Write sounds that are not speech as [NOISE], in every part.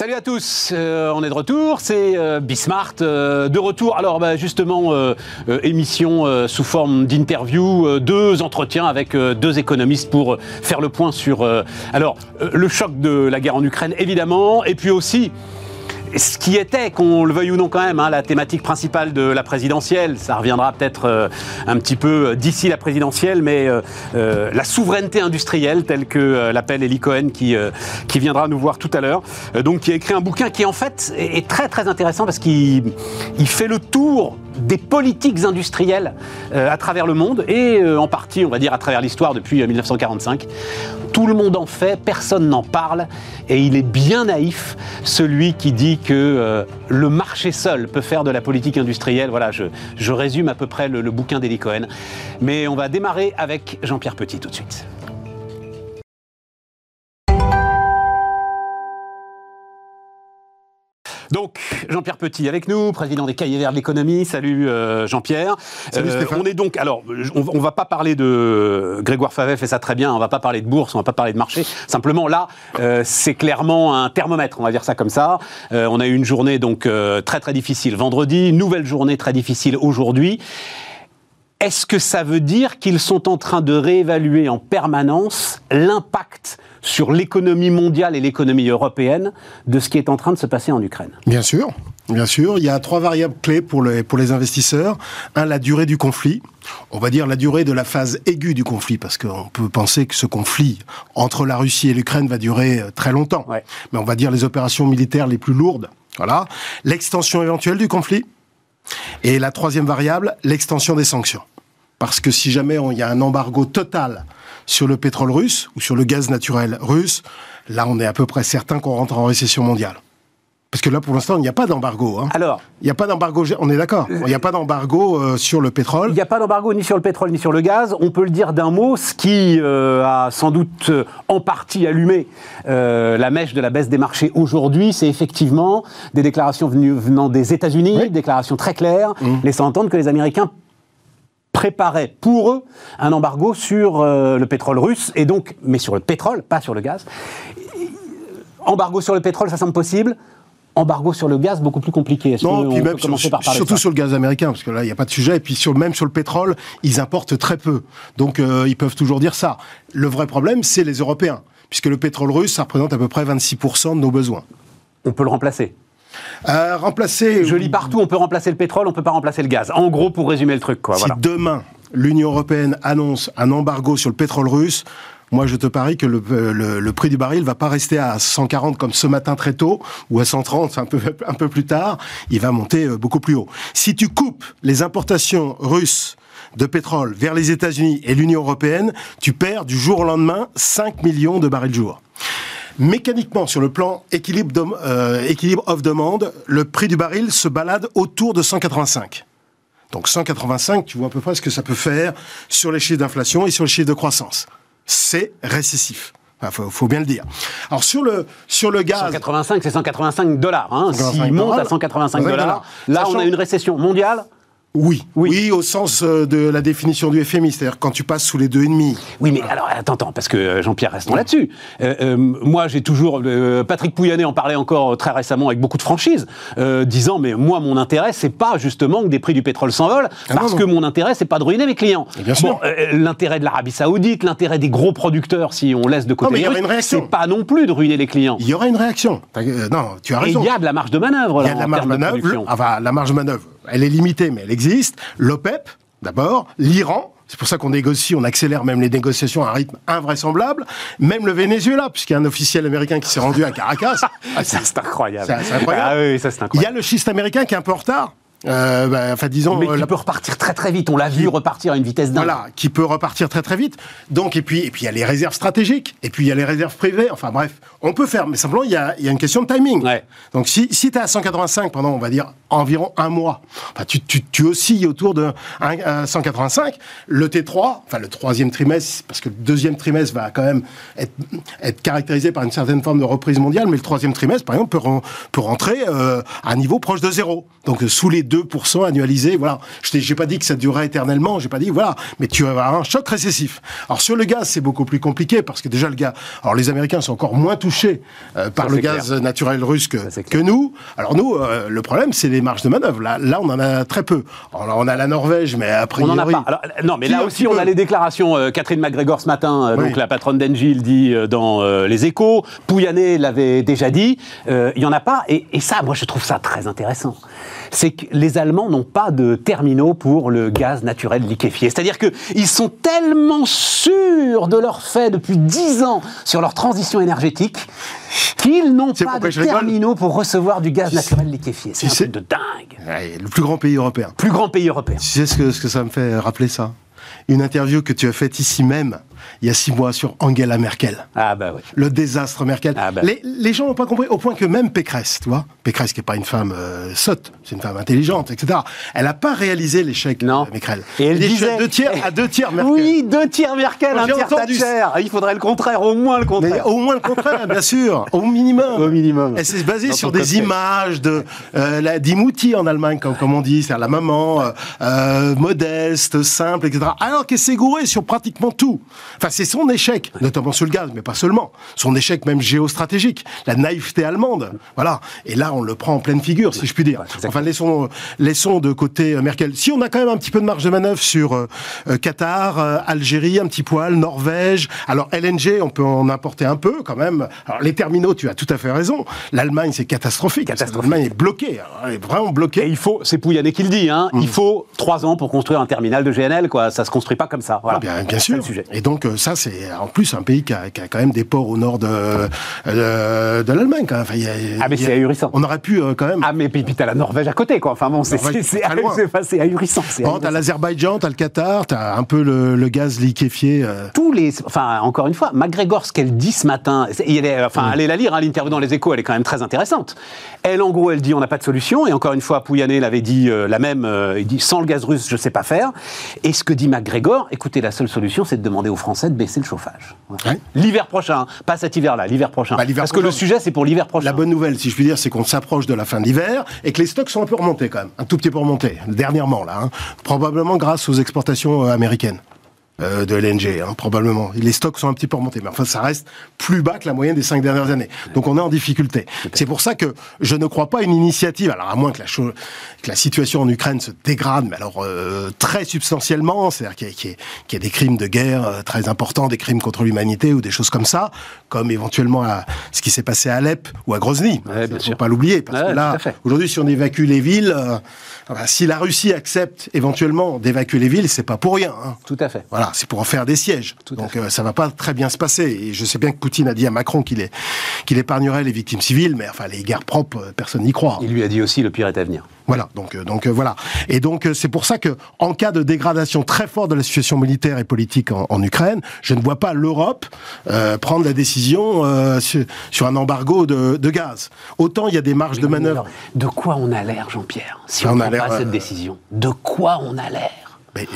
Salut à tous, euh, on est de retour, c'est euh, Bismart euh, de retour. Alors bah, justement, euh, émission sous forme d'interview, deux entretiens avec deux économistes pour faire le point sur le choc de la guerre en Ukraine évidemment, et puis aussi ce qui était, qu'on le veuille ou non quand même, hein, la thématique principale de la présidentielle, ça reviendra peut-être euh, un petit peu d'ici la présidentielle, mais euh, euh, la souveraineté industrielle, telle que euh, l'appelle Eli Cohen, qui, euh, qui viendra nous voir tout à l'heure, euh, donc qui a écrit un bouquin qui en fait est, est très très intéressant parce qu'il il fait le tour des politiques industrielles euh, à travers le monde et euh, en partie, on va dire, à travers l'histoire depuis euh, 1945. Tout le monde en fait, personne n'en parle et il est bien naïf, celui qui dit que euh, le marché seul peut faire de la politique industrielle. Voilà, je, résume à peu près le, le bouquin d'Eli Cohen. Mais on va démarrer avec Jean-Pierre Petit tout de suite. Donc, Jean-Pierre Petit avec nous, président des Cahiers Verts de l'économie. Salut euh, Jean-Pierre. Salut Stéphane. on est donc, alors, on, on va pas parler de Grégoire Favet fait ça très bien. On va pas parler de bourse, on va pas parler de marché. Simplement, là, euh, c'est clairement un thermomètre. On va dire ça comme ça. Euh, on a eu une journée donc euh, très très difficile vendredi, nouvelle journée très difficile aujourd'hui. Est-ce que ça veut dire qu'ils sont en train de réévaluer en permanence l'impact sur l'économie mondiale et l'économie européenne de ce qui est en train de se passer en Ukraine Bien sûr, bien sûr. Il y a trois variables clés pour les, pour les investisseurs. Un, la durée du conflit. On va dire la durée de la phase aiguë du conflit, parce qu'on peut penser que ce conflit entre la Russie et l'Ukraine va durer euh, très longtemps. Ouais. Mais on va dire les opérations militaires les plus lourdes. Voilà. L'extension éventuelle du conflit. Et la troisième variable, l'extension des sanctions. Parce que si jamais on- il y a un embargo total sur le pétrole russe ou sur le gaz naturel russe, là on est à peu près certain qu'on rentre en récession mondiale. Parce que là, pour l'instant, il n'y a pas d'embargo. hein. Alors, Il n'y a pas d'embargo, on est d'accord. Il n'y a pas d'embargo euh, sur le pétrole. Il n'y a pas d'embargo ni sur le pétrole ni sur le gaz. On peut le dire d'un mot, ce qui euh, a sans doute euh, en partie allumé euh, la mèche de la baisse des marchés aujourd'hui, c'est effectivement des déclarations venues, venant des États-Unis, Oui. Mmh. déclarations très claires, laissant entendre que les Américains préparaient pour eux un embargo sur euh, le pétrole russe, et donc, mais sur le pétrole, pas sur le gaz. Embargo sur le pétrole, ça semble possible. Embargo sur le gaz, beaucoup plus compliqué. Non, puis même sur- par surtout sur le gaz américain, parce que là, il n'y a pas de sujet. Et puis sur, même sur le pétrole, ils importent très peu. Donc euh, ils peuvent toujours dire ça. Le vrai problème, c'est les Européens. Puisque le pétrole russe, ça représente à peu près 26% de nos besoins. On peut le remplacer. Euh, remplacer... Je lis partout, on peut remplacer le pétrole, on peut pas remplacer le gaz. En gros, pour résumer le truc, quoi. Si Voilà. demain, l'Union européenne annonce un embargo sur le pétrole russe, moi je te parie que le, le- le prix du baril va pas rester à 140 comme ce matin très tôt, ou à 130 un peu, un peu plus tard, il va monter euh, beaucoup plus haut. Si tu coupes les importations russes de pétrole vers les États-Unis et l'Union européenne, tu perds du jour au lendemain 5 millions de barils jour. Mécaniquement, sur le plan équilibre, d'om- euh, équilibre off-demande, le prix du baril se balade autour de 185. Donc 185, tu vois à peu près ce que ça peut faire sur les chiffres d'inflation et sur les chiffres de croissance. C'est récessif. Il faut, faut bien le dire. Alors sur le, sur le gaz... 185, c'est 185 dollars. Hein. 185 S'il monte à dollars. 185 dollars, là, on a une récession mondiale. Oui, Oui. oui, au sens euh, de la définition du FMI, c'est-à-dire quand tu passes sous les deux et demi. Oui, mais alors, attends, attends, parce que euh, Jean-Pierre, restons là-dessus. Euh, euh, moi, j'ai toujours. euh, Patrick Pouyanné en parlait encore très récemment avec beaucoup de franchise, disant Mais moi, mon intérêt, c'est pas justement que des prix du pétrole s'envolent, Ah parce non, que non. mon intérêt, c'est pas de ruiner mes clients. Bien sûr. Bon, l'intérêt de l'Arabie Saoudite, l'intérêt des gros producteurs, si on laisse de côté mais il y les Russes, réaction. c'est pas non plus de ruiner les clients. Il y aura une réaction. Non, tu as raison. il y a de la marge de manœuvre, Il y a de la en marge termes de manœuvre. Enfin, la marge de manœuvre, elle est limitée, mais elle existe. L'OPEP, d'abord. L'Iran. C'est pour ça qu'on négocie, on accélère même les négociations à un rythme invraisemblable. Même le Venezuela, puisqu'il y a un officiel américain qui s'est rendu à Caracas. [LAUGHS] Ah, c'est incroyable. C'est- incroyable. Ah oui, ça, c'est Il y incroyable. a le schiste américain qui est un peu en retard. Euh, bah, enfin, disons, Mais euh, qui la- peut repartir très très vite. On l'a vu repartir à une vitesse dingue. voilà, qui peut repartir très très vite. Donc, et puis, et puis il y a les réserves stratégiques, et puis il y a les réserves privées. Enfin bref, on peut faire, mais simplement il y a, il y a une question de timing. Ouais. Donc si, si tu es à 185 pendant, on va dire, environ un mois, enfin, tu, tu, tu oscilles autour de un- euh, 185, le T3, enfin le troisième trimestre, parce que le deuxième trimestre va quand même être, être caractérisé par une certaine forme de reprise mondiale, mais le troisième trimestre, par exemple, peut, ren- peut rentrer euh, à un niveau proche de zéro. Donc sous les 2% annualisé. Voilà. Je n'ai pas dit que ça durerait éternellement, j'ai pas dit, voilà. Mais tu vas avoir un choc récessif. Alors, sur le gaz, c'est beaucoup plus compliqué parce que déjà, le gaz. Alors, les Américains sont encore moins touchés euh, par le gaz naturel russe que, que nous. Alors, nous, euh, le problème, c'est les marges de manœuvre. Là, là, on en a très peu. Alors, on a la Norvège, mais après. On en a pas. Alors, non, mais là aussi, on a les déclarations. Euh, Catherine McGregor ce matin, donc la patronne d'Engie, dit dans Les Échos. Pouyanné l'avait déjà dit. Il y en a pas. Et, et ça, moi, je trouve ça très intéressant c'est que les Allemands n'ont pas de terminaux pour le gaz naturel liquéfié. C'est-à-dire qu'ils sont tellement sûrs de leur fait depuis dix ans sur leur transition énergétique qu'ils n'ont pas de terminaux pour recevoir du gaz naturel liquéfié. C'est un truc de dingue. le plus grand pays européen. Plus grand pays européen. Tu sais ce que, ce que ça me fait rappeler ça? Une interview que tu as faite ici même il y a six mois sur Angela Merkel. Ah bah oui. Le désastre Merkel. Ah bah. les, les, gens n'ont pas compris, au point que même Pécresse, tu vois, Pécresse qui n'est pas une femme euh, sotte, c'est une femme intelligente, etc. Elle n'a pas réalisé l'échec de Merkel. Et elle disait... Deux tiers, à deux tiers Merkel. Oui, deux tiers Merkel, un tiers Thatcher. Il faudrait le contraire, au moins le contraire. au moins le contraire, bien sûr, au minimum. Au minimum. Elle s'est basée sur des images de euh, la d'Imouti en Allemagne, comme, comme on dit, c'est-à-dire la maman euh, modeste, simple, etc. Alors qu'elle s'est gourée sur pratiquement tout. Enfin, c'est son échec, notamment sur le gaz, mais pas seulement. Son échec même géostratégique, la naïveté allemande. Voilà. Et là, on le prend en pleine figure, si je puis dire. Enfin, laissons, laissons de côté euh, Merkel. Si on a quand même un petit peu de marge de manœuvre sur euh, euh, Qatar, Algérie, un petit poil, Norvège. Alors LNG, on peut en importer un peu quand même. Alors les terminaux, tu as tout à fait raison. L'Allemagne, c'est catastrophique. L'Allemagne est bloquée, hein. elle est vraiment bloquée. Et il faut, c'est Pouyanné qui le dit, hein, il mm. faut trois ans pour construire un terminal de GNL, quoi. Ça se construit pas comme ça. Voilà. Ah, bien, bien sûr. Sujet. Et donc ça, c'est en plus un pays qui a, qui a, quand même des ports au nord de, de, de l'Allemagne. Enfin, ah mais c'est ahurissant. On aurait pu quand même. Ah mais puis, puis t'as la Norvège à côté, quoi. Enfin bon, c'est ahurissant. Bon, t'as l'Azerbaïdjan, t'as le Qatar, t'as un peu le, le gaz liquéfié. Euh. Tous les, enfin encore une fois, McGregor, ce qu'elle dit ce matin, est, enfin mm. allez la lire, hein, l'interview dans les Échos, elle est quand même très intéressante. Elle, en gros, elle dit on n'a pas de solution. Et encore une fois, Pouyanné l'avait dit euh, la même. Euh, il dit sans le gaz russe, je sais pas faire. Et ce que dit McGregor, écoutez, la seule solution, c'est de demander aux Français de baisser le chauffage. L'hiver prochain, pas cet hiver-là, l'hiver prochain. Bah, Parce que le sujet, c'est pour l'hiver prochain. La bonne nouvelle, si je puis dire, c'est qu'on s'approche de la fin de l'hiver et que les stocks sont un peu remontés quand même, un tout petit peu remontés, dernièrement là, hein. probablement grâce aux exportations euh, américaines. Euh, de LNG, hein, probablement. Les stocks sont un petit peu remontés, mais enfin, ça reste plus bas que la moyenne des cinq dernières années. Donc, on est en difficulté. C'est pour ça que je ne crois pas une initiative, alors à moins que la, chose, que la situation en Ukraine se dégrade, mais alors euh, très substantiellement, c'est-à-dire qu'il y, y, a des crimes de guerre euh, très importants, des crimes contre l'humanité ou des choses comme ça, comme éventuellement à, ce qui s'est passé à Alep ou à Grozny. Il ne faut pas l'oublier, parce que là, aujourd'hui, si on évacue les villes, si la Russie accepte éventuellement d'évacuer les villes, c'est pas pour rien. Hein. Tout à fait. Voilà c'est pour en faire des sièges. Donc euh, ça va pas très bien se passer. Et je sais bien que Poutine a dit à Macron qu'il qu'il épargnerait les victimes civiles, mais enfin les guerres propres, euh, personne n'y croit. Il lui a dit aussi le pire est à venir. Voilà, donc, euh, donc voilà. Et donc c'est pour ça que, en cas de dégradation très forte de la situation militaire et politique en, Ukraine, je ne vois pas l'Europe prendre la décision sur, un embargo de, gaz. Autant il y a des marges de manœuvre. de quoi on a l'air, Jean-Pierre, si on, prend pas cette décision? De quoi on a l'air? Mais, euh,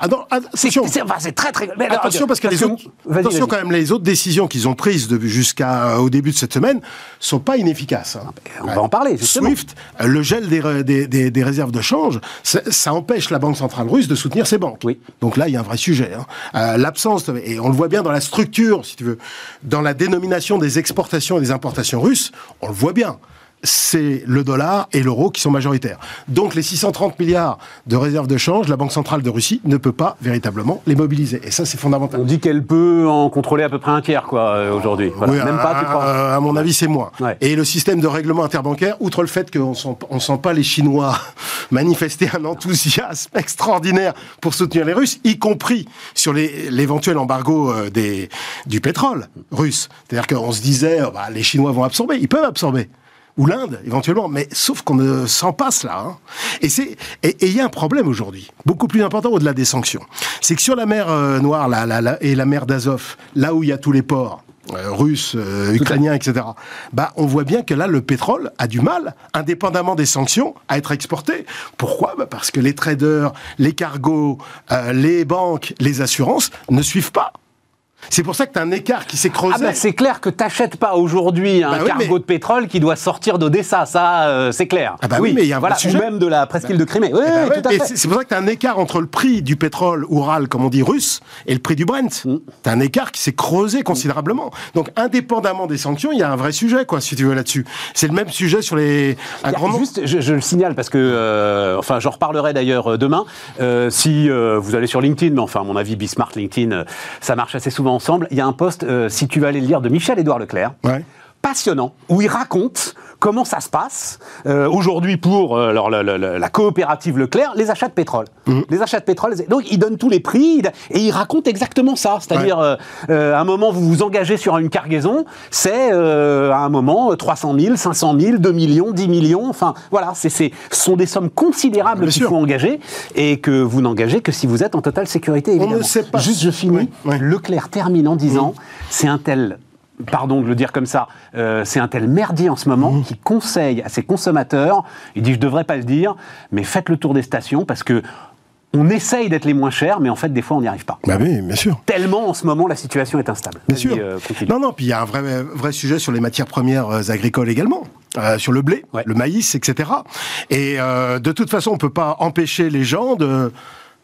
ah attention. C'est très très. attention parce que, les autres, attention quand même, les autres décisions qu'ils ont prises jusqu'au début de cette semaine sont pas inefficaces. Hein. On va en parler. Justement. Swift, le gel des, des, des, réserves de change, ça empêche la banque centrale russe de soutenir ses banques. Oui. Donc là, il y a un vrai sujet. Hein. Euh, L'absence et on le voit bien dans la structure, si tu veux, dans la dénomination des exportations et des importations russes, on le voit bien c'est le dollar et l'euro qui sont majoritaires. Donc les 630 milliards de réserves de change, la Banque centrale de Russie ne peut pas véritablement les mobiliser. Et ça, c'est fondamental. On dit qu'elle peut en contrôler à peu près un tiers, quoi, euh, aujourd'hui. Oui, Même à, pas, tu crois à mon avis, c'est moins. Et le système de règlement interbancaire, outre le fait qu'on ne sent pas les Chinois [LAUGHS] manifester un enthousiasme [LAUGHS] extraordinaire pour soutenir les Russes, y compris sur l'éventuel embargo euh, des, du pétrole russe. C'est-à-dire qu'on se disait, oh, bah, les Chinois vont absorber. Ils peuvent absorber ou l'Inde éventuellement, mais sauf qu'on ne s'en passe là. Hein. Et c'est et il y a un problème aujourd'hui, beaucoup plus important au-delà des sanctions. C'est que sur la mer euh, Noire et la mer d'Azov, là où il y a tous les ports, euh, russes, euh, ukrainiens, etc. Bah, on voit bien que là, le pétrole a du mal, indépendamment des sanctions, à être exporté. Pourquoi? Bah, Parce que les traders, les cargos, les banques, les assurances ne suivent pas. C'est pour ça que tu as un écart qui s'est creusé. Ah bah c'est clair que t'achètes pas aujourd'hui un Bah oui, cargo mais- de pétrole qui doit sortir d'Odessa, ça euh, c'est clair. Ah bah oui, mais il y a un voilà, ou sujet. même de la presqu'île de Crimée. Oui, oui, ouais, c'est pour ça que tu as un écart entre le prix du pétrole Oural, comme on dit russe, et le prix du Brent. Mm. Tu as un écart qui s'est creusé considérablement. Donc, indépendamment des sanctions, il y a un vrai sujet, quoi, si tu veux, là-dessus. C'est le même sujet sur les. Un grand. Juste, je, je le signale parce que, euh, enfin, j'en reparlerai d'ailleurs euh, demain. Euh, si vous allez sur LinkedIn, mais enfin, à mon avis, Bismart, LinkedIn, ça marche assez souvent ensemble. Il y a un post, euh, si tu vas aller le lire, de Michel-Édouard Leclerc. Passionnant, où il raconte comment ça se passe euh, aujourd'hui pour euh, alors, la, coopérative Leclerc, les achats de pétrole. Mmh. Les achats de pétrole, donc il donne tous les prix et il raconte exactement ça. C'est-à-dire, euh, euh, à un moment, vous vous engagez sur une cargaison, c'est euh, à un moment 300 000, 500 000, 2 millions, 10 millions. Enfin, voilà, c'est, c'est- ce sont des sommes considérables qu'il faut engager et que vous n'engagez que si vous êtes en totale sécurité. Évidemment. ne sait pas- Juste, je finis. Oui, oui. Leclerc termine en disant c'est un tel. Pardon de le dire comme ça, euh, c'est un tel merdier en ce moment qui conseille à ses consommateurs, il dit je devrais pas le dire, mais faites le tour des stations parce que on essaye d'être les moins chers, mais en fait des fois on n'y arrive pas. Bah oui, bien sûr. Tellement en ce moment la situation est instable. Bien sûr. euh, non, non, puis il y a un vrai, vrai sujet sur les matières premières euh, agricoles également. euh, sur le blé, Ouais. le maïs, etc. Et euh, de toute façon, on peut pas empêcher les gens de,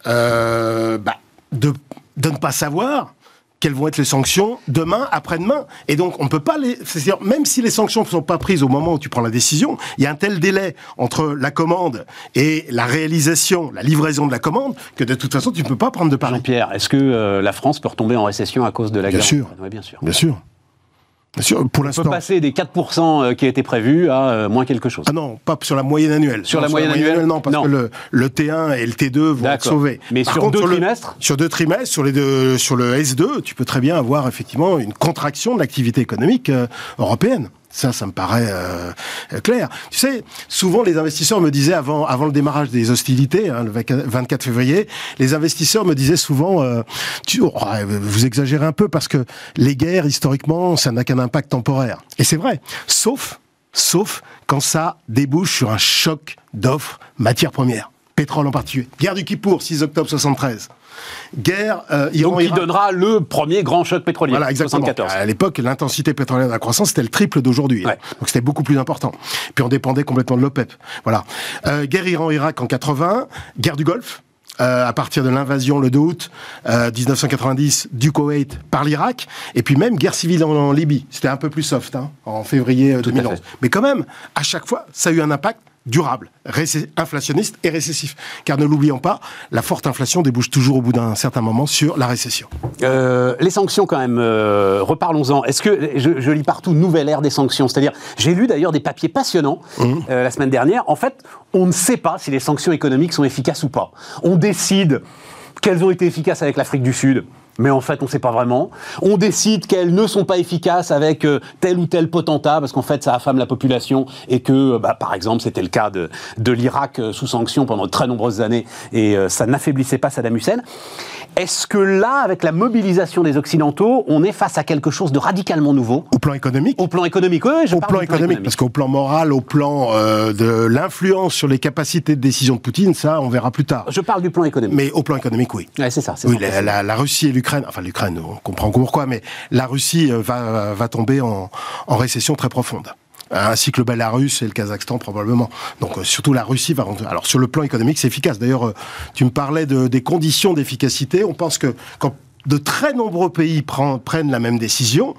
bah, de, de ne pas savoir quelles vont être les sanctions demain, après-demain. Et donc, on ne peut pas les... C'est-à-dire, même si les sanctions ne sont pas prises au moment où tu prends la décision, il y a un tel délai entre la commande et la réalisation, la livraison de la commande, que de toute façon, tu ne peux pas prendre de pari. Jean-Pierre, est-ce que euh, la France peut retomber en récession à cause de la Bien guerre sûr. Ouais, bien sûr. Bien sûr. Pour On peut passer des 4% euh, qui étaient prévus à euh, moins quelque chose. Ah non, pas sur la moyenne annuelle. Sur Non, la moyenne annuelle Non, parce Non. que le, le T1 et le T2 vont être sauvés. Mais sur deux le- trimestres Sur deux trimestres, sur, les deux, sur le S2, tu peux très bien avoir effectivement une contraction de l'activité économique euh, européenne. Ça, ça me paraît euh, clair. Tu sais, souvent les investisseurs me disaient avant, avant le démarrage des hostilités, hein, le 24 février, les investisseurs me disaient souvent, euh, tu, oh, vous exagérez un peu parce que les guerres historiquement, ça n'a qu'un impact temporaire. Et c'est vrai, sauf sauf quand ça débouche sur un choc d'offres matières premières, pétrole en particulier. Guerre du Kippour, 6 octobre 73. Guerre euh, Donc, qui Iran-Irak. donnera le premier grand choc pétrolier. Voilà, exactement. 74. À l'époque, l'intensité pétrolière de la croissance, c'était le triple d'aujourd'hui. hein. Ouais. Donc c'était beaucoup plus important. Puis on dépendait complètement de l'OPEP. Voilà. Euh, guerre Iran-Irak en 80, guerre du Golfe. euh, à partir de l'invasion le 2 août euh, 1990 du Koweït par l'Irak, et puis même guerre civile en, en Libye. C'était un peu plus soft hein, en février euh, Tout à 2011. fait. Mais quand même, à chaque fois, ça a eu un impact durable, inflationniste et récessif. Car ne l'oublions pas, la forte inflation débouche toujours au bout d'un certain moment sur la récession. Euh, les sanctions, quand même, euh, reparlons-en. Est-ce que je, je lis partout nouvelle ère des sanctions C'est-à-dire, j'ai lu d'ailleurs des papiers passionnants euh, la semaine dernière. En fait, on ne sait pas si les sanctions économiques sont efficaces ou pas. On décide qu'elles ont été efficaces avec l'Afrique du Sud. Mais en fait, on ne sait pas vraiment. On décide qu'elles ne sont pas efficaces avec euh, tel ou tel potentat, parce qu'en fait, ça affame la population, et que, euh, bah, par exemple, c'était le cas de, de l'Irak euh, sous sanctions pendant de très nombreuses années, et ça n'affaiblissait pas Saddam Hussein. Est-ce que là, avec la mobilisation des Occidentaux, on est face à quelque chose de radicalement nouveau? Au plan économique, Au plan économique, oui, je au parle plan du économique, parce qu'au plan moral, au plan de l'influence sur les capacités de décision de Poutine, ça, on verra plus tard. Je parle du plan économique. Mais au plan économique, oui. Ouais, c'est ça. Oui, la- la Russie et l'Ukraine, enfin l'Ukraine, on comprend pourquoi, mais la Russie euh, va, va tomber en, récession très profonde. Ainsi que le Belarus et le Kazakhstan probablement. Donc euh, surtout la Russie va rentrer. Alors sur le plan économique, c'est efficace. D'ailleurs, euh, tu me parlais de, des conditions d'efficacité. On pense que quand de très nombreux pays prennent la même décision,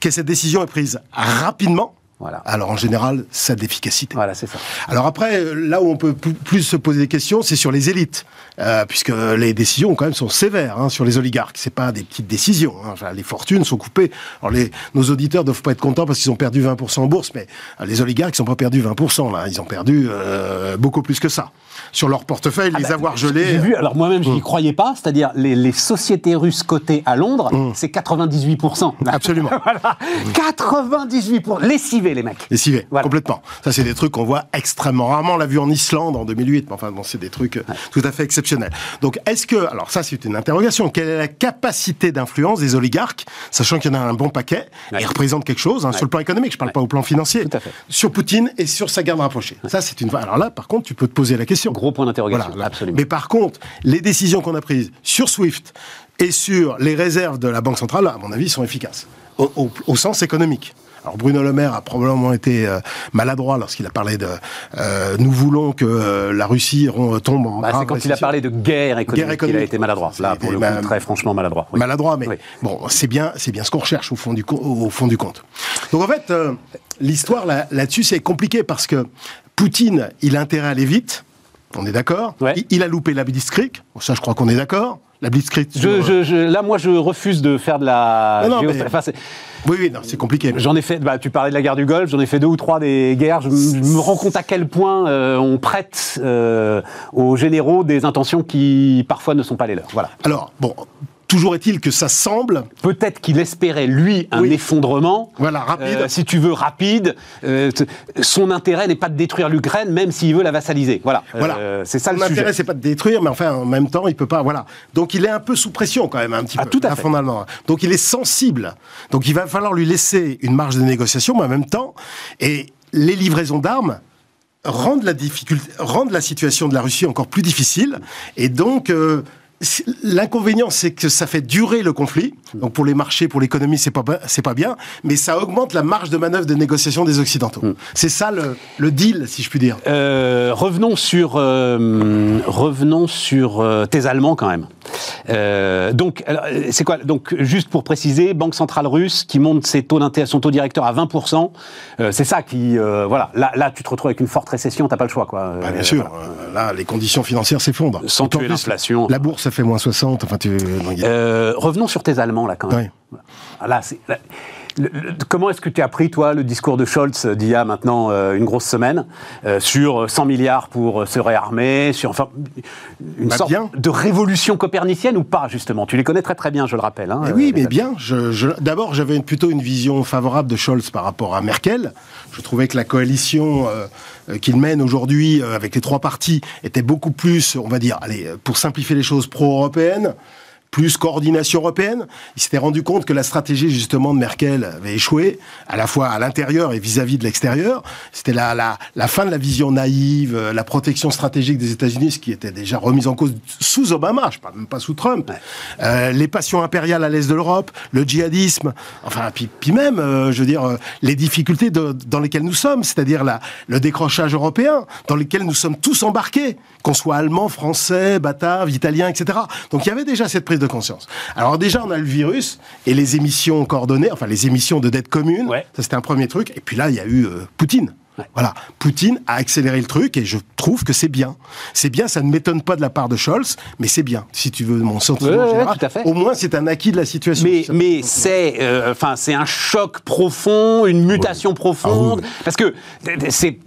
que cette décision est prise rapidement. Voilà. Alors en général, ça a de l'efficacité. Voilà, c'est ça. Alors après, euh, là où on peut plus se poser des questions, c'est sur les élites, Euh, puisque les décisions quand même sont sévères hein, sur les oligarques. C'est pas des petites décisions. hein. Enfin, les fortunes sont coupées. Alors les, nos auditeurs doivent pas être contents parce qu'ils ont perdu 20% en bourse, mais euh, les oligarques ils ont pas perdu 20% là. Ils ont perdu euh, beaucoup plus que ça sur leur portefeuille, les avoir J'ai gelés. vu, alors moi-même, je Mm. n'y croyais pas, c'est-à-dire les, les sociétés russes cotées à Londres, c'est 98%. [LAUGHS] Absolument. [LAUGHS] voilà. 98%. Lessivées. lessivés, les mecs. Lessivés, complètement. Ça, c'est des trucs qu'on voit extrêmement rarement. On l'a vu en Islande en 2008. Mais enfin, bon, c'est des trucs tout à fait exceptionnels. Donc, est-ce que, alors ça, c'est une interrogation. Quelle est la capacité d'influence des oligarques, sachant qu'il y en a un bon paquet, et représentent quelque chose, hein, sur le plan économique, je parle pas au plan financier, sur Poutine et sur sa garde rapprochée. Ça, c'est une. Alors là, par contre, tu peux te poser la question. Gros point d'interrogation, absolument. Mais par contre, les décisions qu'on a prises sur SWIFT et sur les réserves de la Banque centrale, à mon avis, sont efficaces, au sens économique. Alors Bruno Le Maire a probablement été euh, maladroit lorsqu'il a parlé de euh, nous voulons que euh, la Russie tombe en bah, C'est quand il a parlé de guerre économique, qu'il a été maladroit. Là, pour le coup, très franchement maladroit. Maladroit, mais bon, c'est bien, c'est bien ce qu'on recherche au fond du au fond du compte. Donc en fait, l'histoire là-dessus c'est compliqué parce que Poutine, il a intérêt à aller vite. On est d'accord. Il, a loupé la Blitzkrieg. Ça, je crois qu'on est d'accord. La Blitzkrieg. là, moi, je refuse de faire de la. Non, non, oui, oui, c'est compliqué. J'en ai fait, bah, tu parlais de la guerre du Golfe, j'en ai fait deux ou trois des guerres. Je, me rends compte à quel point euh, on prête euh, aux généraux des intentions qui parfois ne sont pas les leurs. Voilà. Alors, bon, Toujours est-il que ça semble. Peut-être qu'il espérait, lui, un effondrement. Voilà, rapide. Euh, si tu veux, rapide. Euh, son intérêt n'est pas de détruire l'Ukraine, même s'il veut la vassaliser. Voilà. voilà. Euh, c'est ça le sujet. Son intérêt, c'est pas de détruire, mais enfin, en même temps, il peut pas. Voilà. Donc, il est un peu sous pression, quand même, un petit ah, peu. Tout à fait. Donc, il est sensible. Donc, il va falloir lui laisser une marge de négociation, mais en même temps. Et les livraisons d'armes rendent la, difficulté, rendent la situation de la Russie encore plus difficile. Et donc, L'inconvénient, c'est que ça fait durer le conflit. Donc pour les marchés, pour l'économie, c'est pas c'est pas bien, mais ça augmente la marge de manœuvre de négociation des Occidentaux. Mm. C'est ça le, deal, si je puis dire. Euh, revenons sur euh, revenons sur euh, tes Allemands quand même. donc c'est quoi? Donc juste pour préciser, Banque centrale russe qui monte ses taux son taux directeur à 20% c'est ça qui voilà. Là, là, tu te retrouves avec une forte récession, t'as pas le choix quoi. Bah, bien sûr. Là, les conditions financières s'effondrent. Sans tuer l'inflation. La bourse fait moins 60. Enfin, tu... Euh, revenons sur tes Allemands, là, quand même. Là, comment est-ce que tu as pris, toi, le discours de Scholz d'il y a maintenant euh, une grosse semaine euh, sur 100 milliards pour se réarmer, sur enfin, une bah, sorte de révolution copernicienne ou pas, justement? Tu les connais très très bien, je le rappelle. Hein, oui, mais bien. Je, D'abord, j'avais plutôt une vision favorable de Scholz par rapport à Merkel. Je trouvais que la coalition euh, qu'il mène aujourd'hui euh, avec les trois partis était beaucoup plus, on va dire, allez, pour simplifier les choses, pro-européenne plus coordination européenne. Il s'était rendu compte que la stratégie justement de Merkel avait échoué, à la fois à l'intérieur et vis-à-vis de l'extérieur. C'était la, la, la, fin de la vision naïve, euh, la protection stratégique des États-Unis, ce qui était déjà remise en cause sous Obama, je parle même pas sous Trump. Euh, les passions impériales à l'est de l'Europe, le djihadisme, enfin, puis, puis même, euh, je veux dire, les difficultés de, dans lesquelles nous sommes, c'est-à-dire le décrochage européen, dans lesquels nous sommes tous embarqués, qu'on soit allemand, français, batave, italien, etc. Donc il y avait déjà cette prise de conscience. Alors déjà, on a le virus et les émissions coordonnées, enfin les émissions de dette commune. Ça, c'était un premier truc. Et puis là, il y a eu euh, Poutine. Voilà, Poutine a accéléré le truc et je trouve que c'est bien. C'est bien, ça ne m'étonne pas de la part de Scholz, mais c'est bien, si tu veux mon sentiment général. Au moins, c'est un acquis de la situation. Mais, mais c'est, euh, enfin, c'est un choc profond, une mutation profonde, ah parce que c'est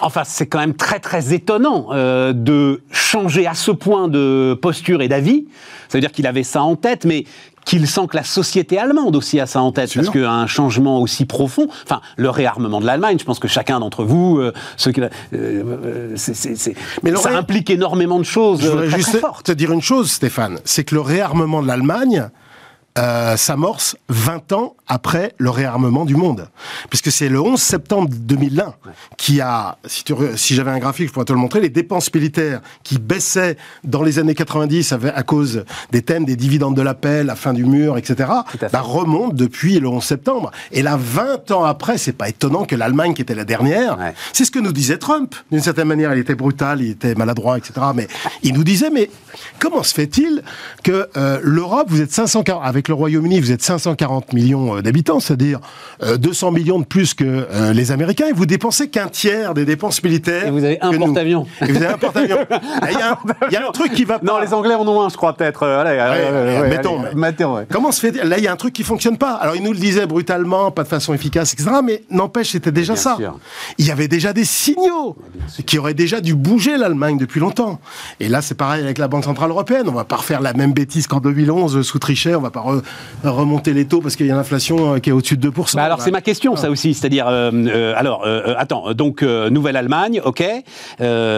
Enfin, c'est quand même très très étonnant euh, de changer à ce point de posture et d'avis. Ça veut dire qu'il avait ça en tête, mais qu'il sent que la société allemande aussi a ça en tête, parce qu'un changement aussi profond, enfin, le réarmement de l'Allemagne, je pense que chacun d'entre vous, euh, ceux qui, euh, mais ça implique énormément de choses. Je voudrais juste te dire une chose, Stéphane, c'est que le réarmement de l'Allemagne, euh, s'amorce 20 ans après le réarmement du monde. Puisque c'est le 11 septembre 2001 qui a, si, si j'avais un graphique, je pourrais te le montrer, les dépenses militaires qui baissaient dans les années 90 à cause des thèmes des dividendes de la paix, la fin du mur, etc., bah, remontent depuis le 11 septembre. Et là, 20 ans après, c'est pas étonnant que l'Allemagne, qui était la dernière, c'est ce que nous disait Trump. D'une certaine manière, il était brutal, il était maladroit, etc., mais il nous disait, mais comment se fait-il que euh, l'Europe, vous êtes 540, avec le Royaume-Uni, vous êtes 540 millions euh, d'habitants, c'est-à-dire 200 euh, millions de plus que euh, les Américains, et vous dépensez qu'un tiers des dépenses militaires. Et vous avez un porte-avions. Et vous avez un porte-avions. [LAUGHS] Il y, a un truc qui va pas. Non, les Anglais en ont un, je crois, peut-être. mettons. Comment se fait Là, il y a un truc qui fonctionne pas. Alors, il nous le disait brutalement, pas de façon efficace, etc. Mais n'empêche, c'était déjà ça. Il y avait déjà des signaux qui auraient déjà dû bouger l'Allemagne depuis longtemps. Et là, c'est pareil avec la Banque Centrale Européenne. On va pas refaire la même bêtise qu'en 2011 sous Trichet. On va pas remonter les taux parce qu'il y a l'inflation qui est au-dessus de 2%. Bah alors c'est ma question, ça aussi. C'est-à-dire, alors, attends, donc Nouvelle-Allemagne, ok,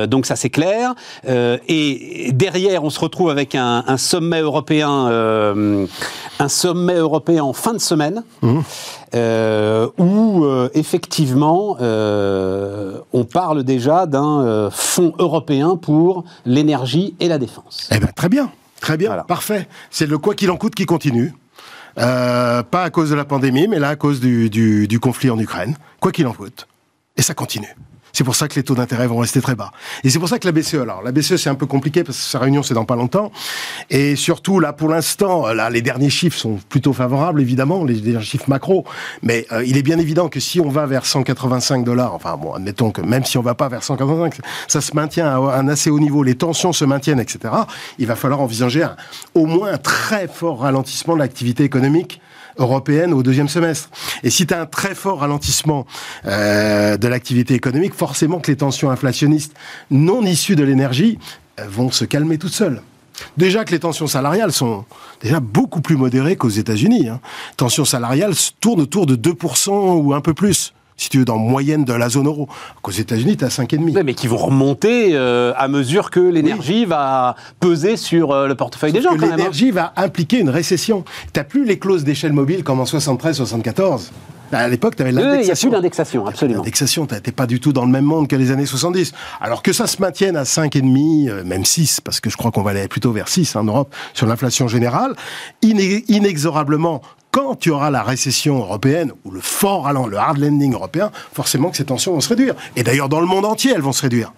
donc ça c'est clair. et derrière, on se retrouve avec un, sommet européen, un sommet européen en fin de semaine. Mmh. Euh, où euh, effectivement euh, on parle déjà d'un fonds européen pour l'énergie et la défense. Eh bien, très bien, très bien, parfait. C'est le quoi qu'il en coûte qui continue. pas à cause de la pandémie, mais là à cause du conflit en Ukraine. Quoi qu'il en coûte. Et ça continue. C'est pour ça que les taux d'intérêt vont rester très bas. Et c'est pour ça que la BCE, alors la BCE c'est un peu compliqué parce que sa réunion c'est dans pas longtemps. Et surtout là pour l'instant, là les derniers chiffres sont plutôt favorables évidemment, les derniers chiffres macro. Mais euh, il est bien évident que si on va vers 185 dollars, enfin bon, admettons que même si on va pas vers 185, ça se maintient à un assez haut niveau, les tensions se maintiennent, etc. Il va falloir envisager au moins un très fort ralentissement de l'activité économique européenne au deuxième semestre. Et si tu as un très fort ralentissement euh, de l'activité économique, forcément que les tensions inflationnistes non issues de l'énergie euh, vont se calmer toutes seules. Déjà que les tensions salariales sont déjà beaucoup plus modérées qu'aux États-Unis. Hein. Tensions salariales tournent autour de 2% ou un peu plus si tu veux, dans moyenne de la zone euro. Qu'aux États-Unis, tu as 5,5. mais qui vont remonter euh, à mesure que l'énergie va peser sur euh, le portefeuille des gens. Hein. L'énergie va impliquer une récession. Tu n'as plus les clauses d'échelle mobile comme en 73-74. À l'époque, tu avais l'indexation. il n'y a plus d'indexation, absolument. L'indexation, tu n'étais pas du tout dans le même monde que les années 70. Alors que ça se maintienne à 5,5, euh, même 6, parce que je crois qu'on va aller plutôt vers 6 en Europe sur l'inflation générale, inexorablement, quand tu auras la récession européenne ou le fort allant, le hard landing européen, forcément que ces tensions vont se réduire. Et d'ailleurs, dans le monde entier, elles vont se réduire.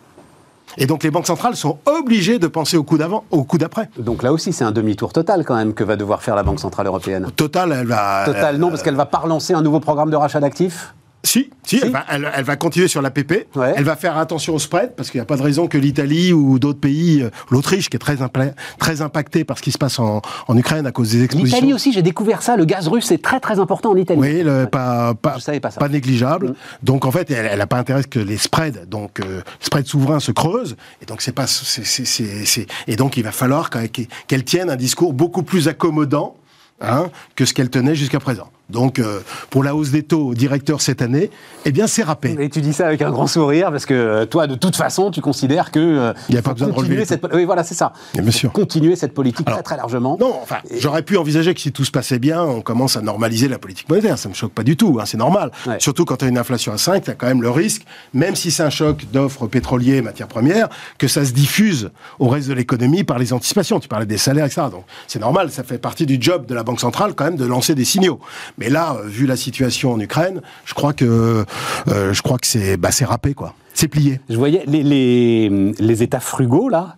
Et donc les banques centrales sont obligées de penser au coup d'avant, au coup d'après. Donc là aussi, c'est un demi-tour total quand même que va devoir faire la Banque centrale européenne. Total, elle va. Total, non, parce qu'elle va pas relancer un nouveau programme de rachat d'actifs? Si, si, Elle, va, continuer sur l'APP. Elle va faire attention au spread parce qu'il n'y a pas de raison que l'Italie ou d'autres pays, euh, l'Autriche qui est très, très impactée par ce qui se passe en, Ukraine à cause des expositions. L'Italie aussi, j'ai découvert ça. Le gaz russe est très très important en Italie. Oui, pas, pas, pas, négligeable. Mm. Donc en fait, elle n'a pas intérêt que les spreads, donc euh, spreads souverains, se creusent. Et donc c'est pas, et donc il va falloir qu'elle tienne un discours beaucoup plus accommodant hein, que ce qu'elle tenait jusqu'à présent. Donc, euh, pour la hausse des taux directeur cette année, eh bien, c'est râpé. Et tu dis ça avec un grand sourire, parce que euh, toi, de toute façon, tu considères que. Euh, Il n'y a pas besoin de relever. Cette... Oui, voilà, c'est ça. Bien sûr. Continuer cette politique très, très largement. Non, enfin, j'aurais pu envisager que si tout se passait bien, on commence à normaliser la politique monétaire. Ça ne me choque pas du tout, hein, c'est normal. Surtout quand tu as une inflation à 5, tu as quand même le risque, même si c'est un choc d'offres pétrolières, matières premières, que ça se diffuse au reste de l'économie par les anticipations. Tu parlais des salaires, etc. Donc, c'est normal, ça fait partie du job de la Banque centrale quand même de lancer des signaux. Mais là, vu la situation en Ukraine, je crois que euh, je crois que c'est bah, c'est râpé quoi. C'est plié. Je voyais les, les, les États frugaux là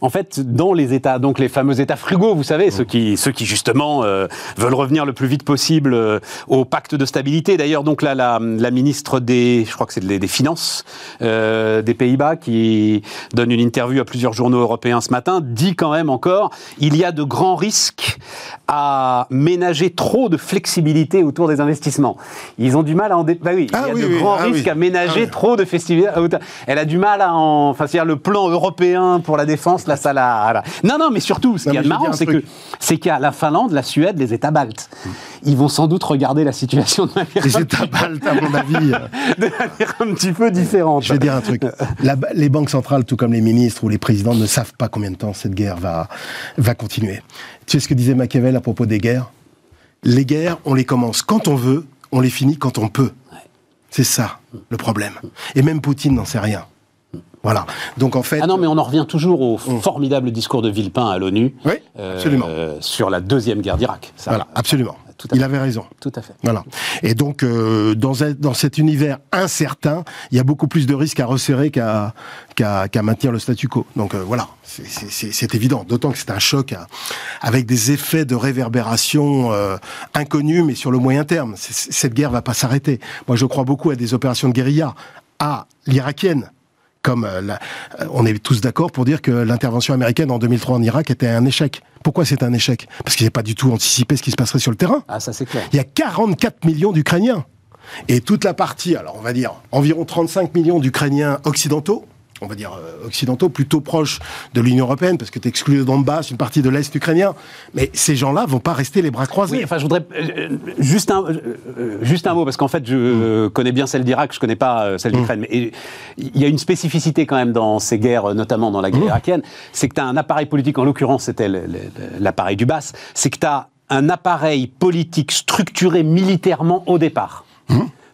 en fait, dans les États, donc les fameux États frugaux, vous savez, ceux qui, ceux qui justement euh, veulent revenir le plus vite possible euh, au pacte de stabilité. D'ailleurs, donc là, la, la, ministre des, je crois que c'est des, des, Finances euh, des Pays-Bas, qui donne une interview à plusieurs journaux européens ce matin, dit quand même encore, il y a de grands risques à ménager trop de flexibilité autour des investissements. Ils ont du mal à en... Bah oui, il y a ah de grands ah risques à ménager ah trop de flexibilité. Elle a du mal à en... Enfin, c'est-à-dire le plan européen pour la défense la Non, non, mais surtout, ce qui est marrant, c'est que c'est qu'il y a la Finlande, la Suède, les États baltes. Ils vont sans doute regarder la situation de manière les États baltes, à mon avis, [LAUGHS] de manière un petit peu différente. Je vais dire un truc. les banques centrales, tout comme les ministres ou les présidents, ne savent pas combien de temps cette guerre va va continuer. Tu sais ce que disait Machiavel à propos des guerres? Les guerres, on les commence quand on veut, on les finit quand on peut. C'est ça le problème. Et même Poutine n'en sait rien. Voilà. Donc en fait. Ah non, mais on en revient toujours au formidable discours de Villepin à l'ONU. Oui, absolument. Euh, sur la deuxième guerre d'Irak. Voilà, absolument. il avait raison. Tout à fait. Voilà. Et donc, euh, dans, dans cet univers incertain, il y a beaucoup plus de risques à resserrer qu'à qu'à maintenir le statu quo. Donc euh, voilà, c'est évident. D'autant que c'est un choc avec des effets de réverbération inconnus, mais sur le moyen terme. Cette guerre va pas s'arrêter. Moi, je crois beaucoup à des opérations de guérilla à l'irakienne comme euh, euh, on est tous d'accord pour dire que l'intervention américaine en 2003 en Irak était un échec. Pourquoi c'est un échec? Parce qu'ils n'avaient pas du tout anticipé ce qui se passerait sur le terrain. Ah, ça c'est clair. Il y a 44 millions d'Ukrainiens. Et toute la partie, alors on va dire environ 35 millions d'Ukrainiens occidentaux, on va dire, euh, occidentaux, plutôt proches de l'Union européenne, parce que tu exclus le Donbass, une partie de l'Est ukrainien. Mais ces gens-là vont pas rester les bras croisés. Oui, enfin, je voudrais euh, juste, un, euh, juste un mot, parce qu'en fait, je Mm. connais bien celle d'Irak, je connais pas celle d'Ukraine. Mais il y a une spécificité quand même dans ces guerres, notamment dans la Mm. guerre irakienne, c'est que tu as un appareil politique, en l'occurrence, c'était l'appareil du Bass, c'est que tu as un appareil politique structuré militairement au départ.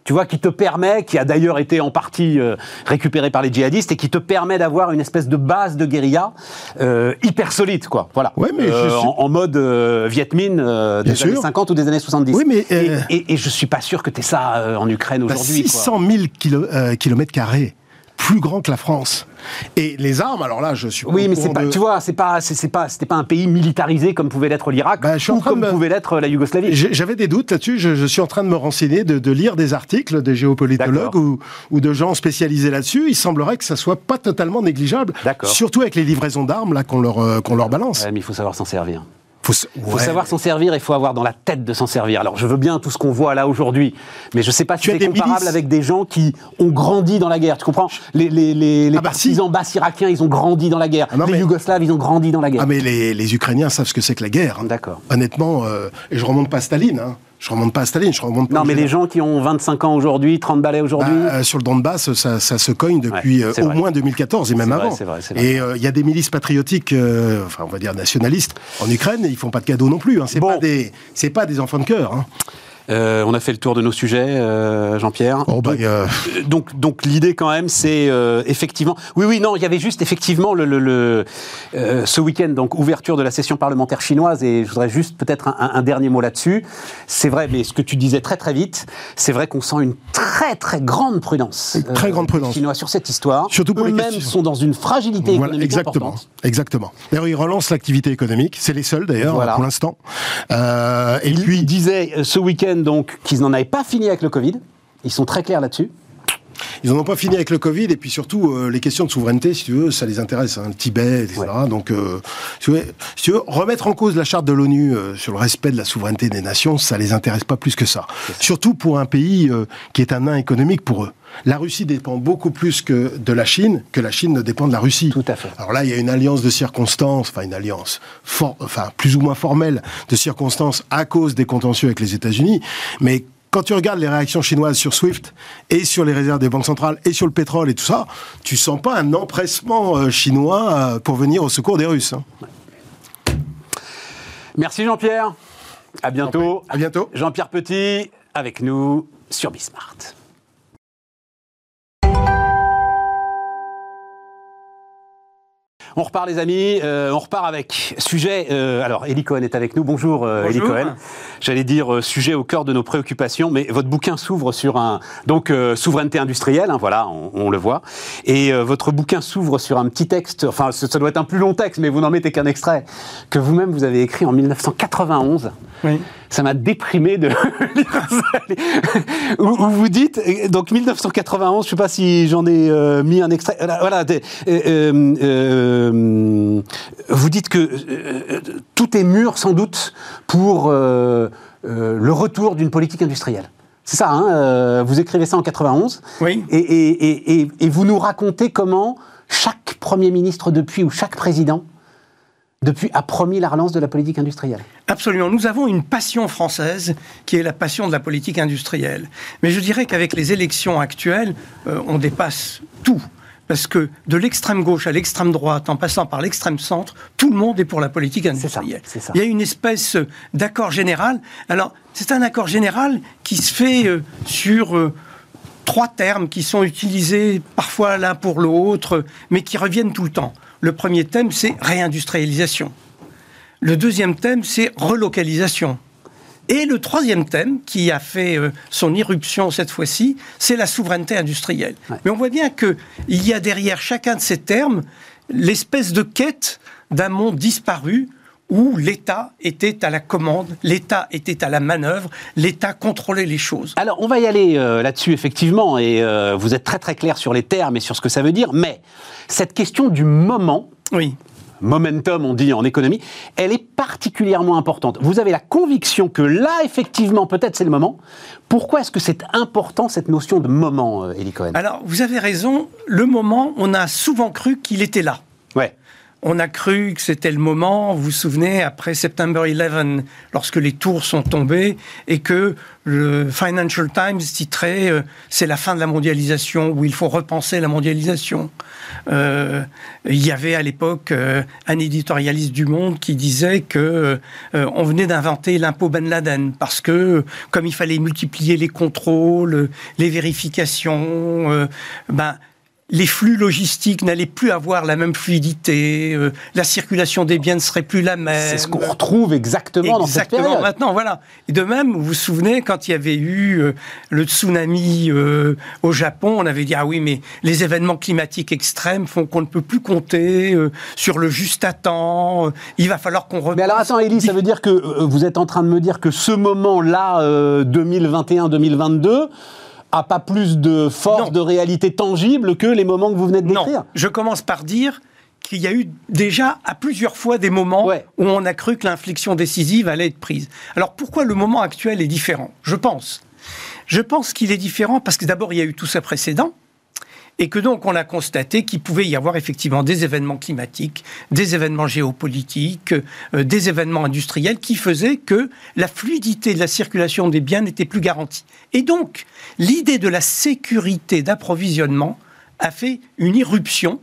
Tu vois, qui te permet, qui a d'ailleurs été en partie euh, récupéré par les djihadistes, et qui te permet d'avoir une espèce de base de guérilla euh, hyper solide, quoi. Voilà. Ouais, mais Euh, suis- en, en mode euh, Viet Minh euh, des années sûr. 50 ou des années 70. Oui, mais, Et- euh, et, et je suis pas sûr que tu ça euh, en Ukraine Bah, aujourd'hui. quoi. 600 000 kilo- euh, kilomètres carrés, plus grand que la France. Et les armes, alors là, je suis. Oui, mais c'est pas, de- tu vois, c'est pas, c'est pas, c'était pas un pays militarisé comme pouvait l'être l'Irak Bah, je suis en ou comme me- pouvait l'être la Yougoslavie. J'avais des doutes là-dessus. Je, je suis en train de me renseigner, de, de lire des articles de géopolitologues ou, ou de gens spécialisés là-dessus. Il semblerait que ça soit pas totalement négligeable. D'accord. Surtout avec les livraisons d'armes là qu'on leur euh, qu'on leur balance. Ouais, mais il faut savoir s'en servir. Faut, faut savoir s'en servir et il faut avoir dans la tête de s'en servir. Alors je veux bien tout ce qu'on voit là aujourd'hui, mais je sais pas si c'est comparable milices avec des gens qui ont grandi dans la guerre. Tu comprends? Les, les, les, les Ah bah si. partisans basses irakiens, ils ont grandi dans la guerre. Ah non, les mais- Yougoslaves, ils ont grandi dans la guerre. Ah mais les, les Ukrainiens savent ce que c'est que la guerre. hein. D'accord. Honnêtement, euh, et je remonte pas à Staline. Hein. Je remonte pas à Staline. Je remonte pas Non, mais les gens qui ont 25 ans aujourd'hui, 30 balais aujourd'hui. Bah, euh, sur le Donbass, ça, ça se cogne depuis Ouais, euh, au vrai. moins 2014 et même vrai, avant. vrai. Et euh, il y a des milices patriotiques, euh, enfin on va dire nationalistes, en Ukraine, ils font pas de cadeaux non plus. Hein. C'est Bon. pas des, c'est pas des enfants de cœur. Hein. Euh, on a fait le tour de nos sujets, euh, Jean-Pierre. Oh, bah, euh, Euh, donc, donc l'idée quand même, c'est effectivement. Oui, oui, non, il y avait juste effectivement le, le, le, ce week-end, donc ouverture de la session parlementaire chinoise, et je voudrais juste peut-être un, un dernier mot là-dessus. C'est vrai, mais ce que tu disais très très vite, c'est vrai qu'on sent une très très grande prudence. Une très grande prudence. Chinois sur cette histoire. Surtout pour les Eux-mêmes sont dans une fragilité Voilà, économique exactement, importante. exactement. D'ailleurs, ils relancent l'activité économique. C'est les seuls d'ailleurs Voilà. pour l'instant. Et Il puis, disait euh, ce week-end donc qu'ils n'en avaient pas fini avec le Covid. Ils sont très clairs là-dessus. Ils n'en ont pas fini avec le Covid, et puis surtout, euh, les questions de souveraineté, si tu veux, ça les intéresse, hein, le Tibet, etc. Donc, euh, si, tu veux, si tu veux, remettre en cause la charte de l'ONU euh, sur le respect de la souveraineté des nations, ça les intéresse pas plus que ça. Surtout pour un pays qui est un nain économique pour eux. La Russie dépend beaucoup plus que de la Chine, que la Chine ne dépend de la Russie. Tout à fait. Alors là, il y a une alliance de circonstances, enfin une alliance, for- enfin plus ou moins formelle de circonstances à cause des contentieux avec les États-Unis, mais quand tu regardes les réactions chinoises sur SWIFT et sur les réserves des banques centrales et sur le pétrole et tout ça, tu sens pas un empressement euh, chinois euh, pour venir au secours des Russes. hein. Merci Jean-Pierre. À bientôt. À bientôt. Jean-Pierre Petit avec nous sur Bismart. On repart les amis, Euh, on repart avec sujet. euh, alors Eli Cohen est avec nous. Bonjour, euh, Eli. Cohen. J'allais dire euh, sujet au cœur de nos préoccupations, mais votre bouquin s'ouvre sur un donc euh, souveraineté industrielle. hein, voilà, on, on le voit. Et euh, votre bouquin s'ouvre sur un petit texte. Enfin, ça, ça doit être un plus long texte, mais vous n'en mettez qu'un extrait que vous-même vous avez écrit en 1991. Oui. Ça m'a déprimé de [LAUGHS] lire ça. où, où vous dites, euh, donc 1991, je ne sais pas si j'en ai euh, mis un extrait. Voilà, voilà, des- euh, euh, euh, vous dites que tout est mûr sans doute pour le retour d'une politique industrielle. C'est ça, hein, vous écrivez ça en 91. Oui. Et, et- et- et- et vous nous racontez comment chaque Premier ministre depuis, ou chaque président, depuis, a promis la relance de la politique industrielle. Absolument. Nous avons une passion française qui est la passion de la politique industrielle. Mais je dirais qu'avec les élections actuelles, euh, on dépasse tout. Parce que de l'extrême gauche à l'extrême droite, en passant par l'extrême centre, tout le monde est pour la politique ça, industrielle. c'est ça. Il y a une espèce d'accord général. Alors, c'est un accord général qui se fait euh, sur euh, trois termes qui sont utilisés parfois l'un pour l'autre, mais qui reviennent tout le temps. Le premier thème, c'est réindustrialisation. Le deuxième thème, c'est relocalisation. Et le troisième thème, qui a fait euh, son irruption cette fois-ci, c'est la souveraineté industrielle. Ouais. Mais on voit bien qu'il y a derrière chacun de ces termes l'espèce de quête d'un monde disparu où l'État était à la commande, l'État était à la manœuvre, l'État contrôlait les choses. Alors, on va y aller euh, là-dessus, effectivement, et euh, vous êtes très très clair sur les termes et sur ce que ça veut dire, mais cette question du moment, Oui. momentum, on dit en économie, elle est particulièrement importante. Vous avez la conviction que là, effectivement, peut-être c'est le moment. Pourquoi est-ce que c'est important cette notion de moment, Elie Cohen? Alors, vous avez raison. Le moment, on a souvent cru qu'il était là. Ouais on a cru que c'était le moment, vous vous souvenez, après September 11, lorsque les tours sont tombées, et que le Financial Times titrait euh, C'est la fin de la mondialisation, où il faut repenser la mondialisation. Euh, il y avait à l'époque euh, un éditorialiste du Monde qui disait que on venait d'inventer l'impôt Ben Laden, parce que comme il fallait multiplier les contrôles, les vérifications, ben les flux logistiques n'allaient plus avoir la même fluidité, euh, la circulation des biens ne serait plus la même. C'est ce qu'on retrouve exactement, dans cette période. maintenant, voilà. Et de même, vous vous souvenez, quand il y avait eu euh, le tsunami euh, au Japon, on avait dit, ah oui, mais les événements climatiques extrêmes font qu'on ne peut plus compter sur le juste à temps, il va falloir qu'on... Mais alors attends, Élie, ça veut dire que vous êtes en train de me dire que ce moment-là, 2021-2022, a pas plus de force, de réalité tangible que les moments que vous venez de décrire. Non, je commence par dire qu'il y a eu déjà à plusieurs fois des moments où on a cru que l'inflexion décisive allait être prise. Alors pourquoi le moment actuel est différent? Je pense. Je pense qu'il est différent parce que d'abord il y a eu tout ça précédent et que donc on a constaté qu'il pouvait y avoir effectivement des événements climatiques, des événements géopolitiques, euh, des événements industriels qui faisaient que la fluidité de la circulation des biens n'était plus garantie. Et donc l'idée de la sécurité d'approvisionnement a fait une irruption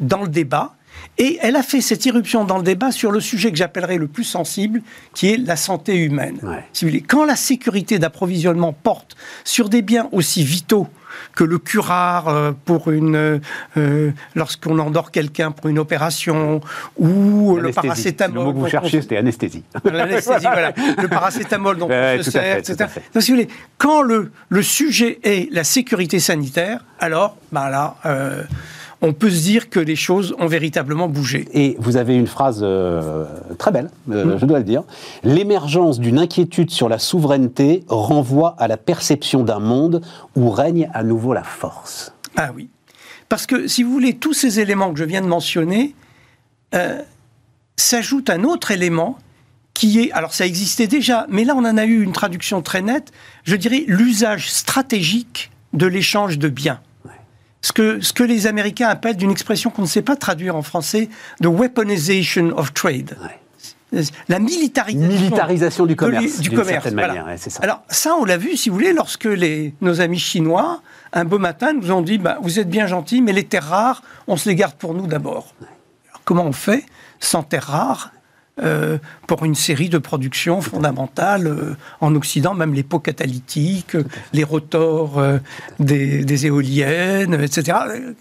dans le débat et elle a fait cette irruption dans le débat sur le sujet que j'appellerais le plus sensible, qui est la santé humaine. Si vous voulez, quand la sécurité d'approvisionnement porte sur des biens aussi vitaux que le curare euh, pour une euh, lorsqu'on endort quelqu'un pour une opération ou le paracétamol. Le mot que vous cherchiez, c'était anesthésie. [LAUGHS] L'anesthésie, voilà. Le paracétamol dont [LAUGHS] on se sert, etc. quand le, le sujet est la sécurité sanitaire, alors, ben là. Euh, on peut se dire que les choses ont véritablement bougé. Et vous avez une phrase euh, très belle, euh, mm. je dois le dire. L'émergence d'une inquiétude sur la souveraineté renvoie à la perception d'un monde où règne à nouveau la force. Ah oui. Parce que, si vous voulez, tous ces éléments que je viens de mentionner euh, s'ajoutent un autre élément qui est, alors ça existait déjà, mais là on en a eu une traduction très nette, je dirais l'usage stratégique de l'échange de biens ce que, ce que les Américains appellent d'une expression qu'on ne sait pas traduire en français, the weaponization of trade. La militarisation, militarisation du commerce. Du commerce, manière, ça. Alors ça, on l'a vu, si vous voulez, lorsque les, nos amis chinois, un beau matin, nous ont dit, bah, vous êtes bien gentils, mais les terres rares, on se les garde pour nous d'abord. Comment on fait sans terres rares euh, pour une série de productions fondamentales euh, en Occident, même les pots catalytiques, les rotors euh, des, éoliennes, etc.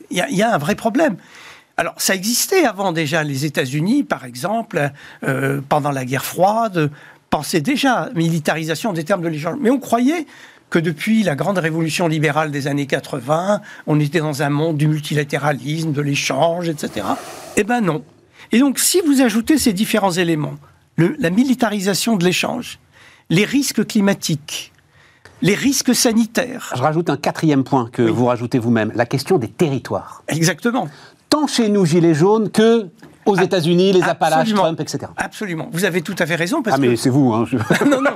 Il y, a un vrai problème. Alors, ça existait avant déjà. Les États-Unis, par exemple, pendant la guerre froide, pensaient déjà militarisation des termes de l'échange. Mais on croyait que depuis la grande révolution libérale des années 80, on était dans un monde du multilatéralisme, de l'échange, etc. Eh ben non. Et donc, si vous ajoutez ces différents éléments, la militarisation de l'échange, les risques climatiques, les risques sanitaires. Je rajoute un quatrième point que vous rajoutez vous-même, la question des territoires. Vous Tant chez nous, Gilets jaunes, que aux États-Unis, les Appalaches, Trump, etc. Absolument. Vous avez tout à fait raison. Parce ah, mais c'est vous. Hein, [LAUGHS] non, non.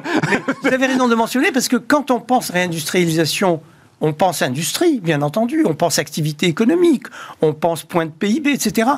vous avez raison de mentionner parce que quand on pense réindustrialisation, on pense industrie, bien entendu, on pense activité économique, on pense point de PIB, etc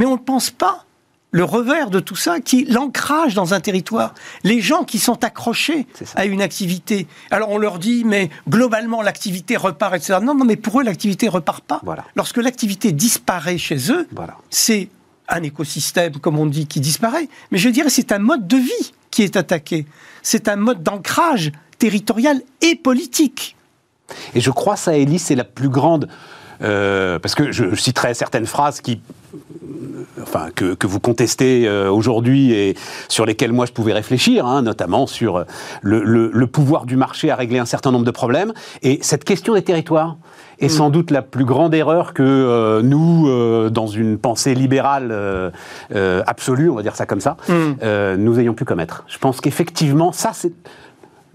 mais on ne pense pas le revers de tout ça, qui est l'ancrage dans un territoire. Les gens qui sont accrochés à une activité. Alors on leur dit, mais globalement l'activité repart, etc. Non, non, mais pour eux l'activité repart pas. Lorsque l'activité disparaît chez eux, c'est un écosystème, comme on dit, qui disparaît. Mais je dirais, c'est un mode de vie qui est attaqué. C'est un mode d'ancrage territorial et politique. Et je crois, ça, Elie, c'est la plus grande euh, parce que je, citerai certaines phrases qui, enfin, que, que vous contestez euh, aujourd'hui et sur lesquelles moi je pouvais réfléchir, hein, notamment sur le, le, le, pouvoir du marché à régler un certain nombre de problèmes. Et cette question des territoires est mm. sans doute la plus grande erreur que euh, nous, dans une pensée libérale absolue, on va dire ça comme ça, mm. nous ayons pu commettre. Je pense qu'effectivement, ça c'est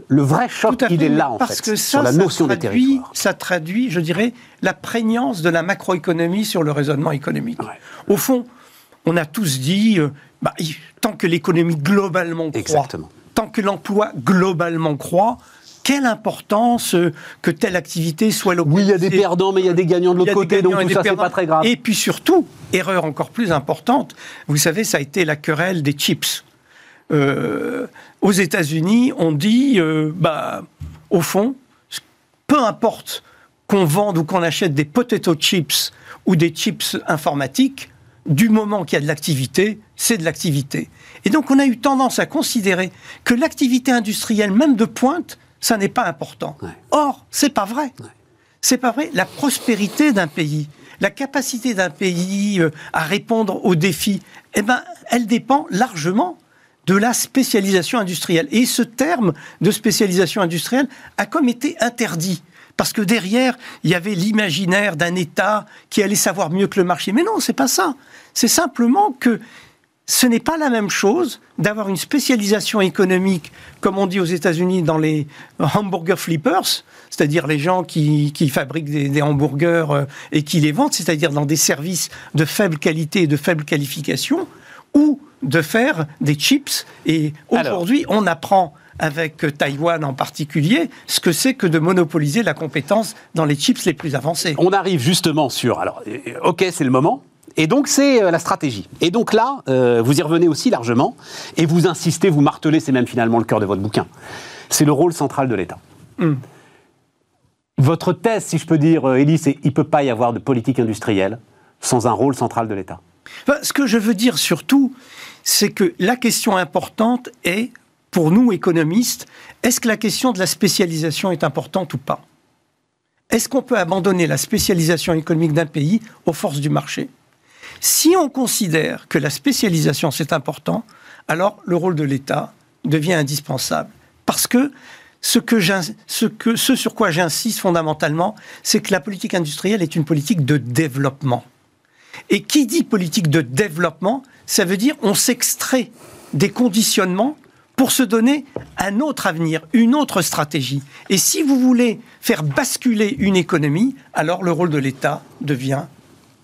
le vrai choc, il est là, en parce fait, que ça, sur la notion ça traduit, Ça traduit, je dirais, la prégnance de la macroéconomie sur le raisonnement économique. Au fond, on a tous dit, euh, bah, tant que l'économie globalement croît, Exactement. tant que l'emploi globalement croît, quelle importance euh, que telle activité soit localisée. Oui, il y a des perdants, mais il y a des gagnants de l'autre côté, donc tout ça, c'est pas très grave. Et puis surtout, erreur encore plus importante, vous savez, ça a été la querelle des chips. Euh, aux États-Unis, on dit, euh, bah, au fond, peu importe qu'on vende ou qu'on achète des potato chips ou des chips informatiques, du moment qu'il y a de l'activité, c'est de l'activité. Et donc on a eu tendance à considérer que l'activité industrielle, même de pointe, ça n'est pas important. Ouais. Or, c'est pas vrai. Ouais. C'est pas vrai. La prospérité d'un pays, la capacité d'un pays euh, à répondre aux défis, eh ben, elle dépend largement de la spécialisation industrielle. Et ce terme de spécialisation industrielle a comme été interdit. Parce que derrière, il y avait l'imaginaire d'un État qui allait savoir mieux que le marché. Mais non, c'est pas ça. C'est simplement que ce n'est pas la même chose d'avoir une spécialisation économique, comme on dit aux États-Unis dans les hamburger flippers, c'est-à-dire les gens qui, qui fabriquent des, des hamburgers euh, et qui les vendent, c'est-à-dire dans des services de faible qualité et de faible qualification, ou de faire des chips. Et aujourd'hui, on apprend avec Taïwan en particulier ce que c'est que de monopoliser la compétence dans les chips les plus avancés. On arrive justement sur. Alors, euh, ok, c'est le moment. Et donc, c'est euh, la stratégie. Et donc là, euh, vous y revenez aussi largement. Et vous insistez, vous martelez, c'est même finalement le cœur de votre bouquin. C'est le rôle central de l'État. Hum. Votre thèse, si je peux dire, Élie, c'est il ne peut pas y avoir de politique industrielle sans un rôle central de l'État. Ce que je veux dire surtout, c'est que la question importante est, pour nous économistes, est-ce que la question de la spécialisation est importante ou pas? Est-ce qu'on peut abandonner la spécialisation économique d'un pays aux forces du marché? Si on considère que la spécialisation c'est important, alors le rôle de l'État devient indispensable. Parce que, ce sur quoi j'insiste fondamentalement, c'est que la politique industrielle est une politique de développement. Et qui dit politique de développement, ça veut dire on s'extrait des conditionnements pour se donner un autre avenir, une autre stratégie. Et si vous voulez faire basculer une économie, alors le rôle de l'État devient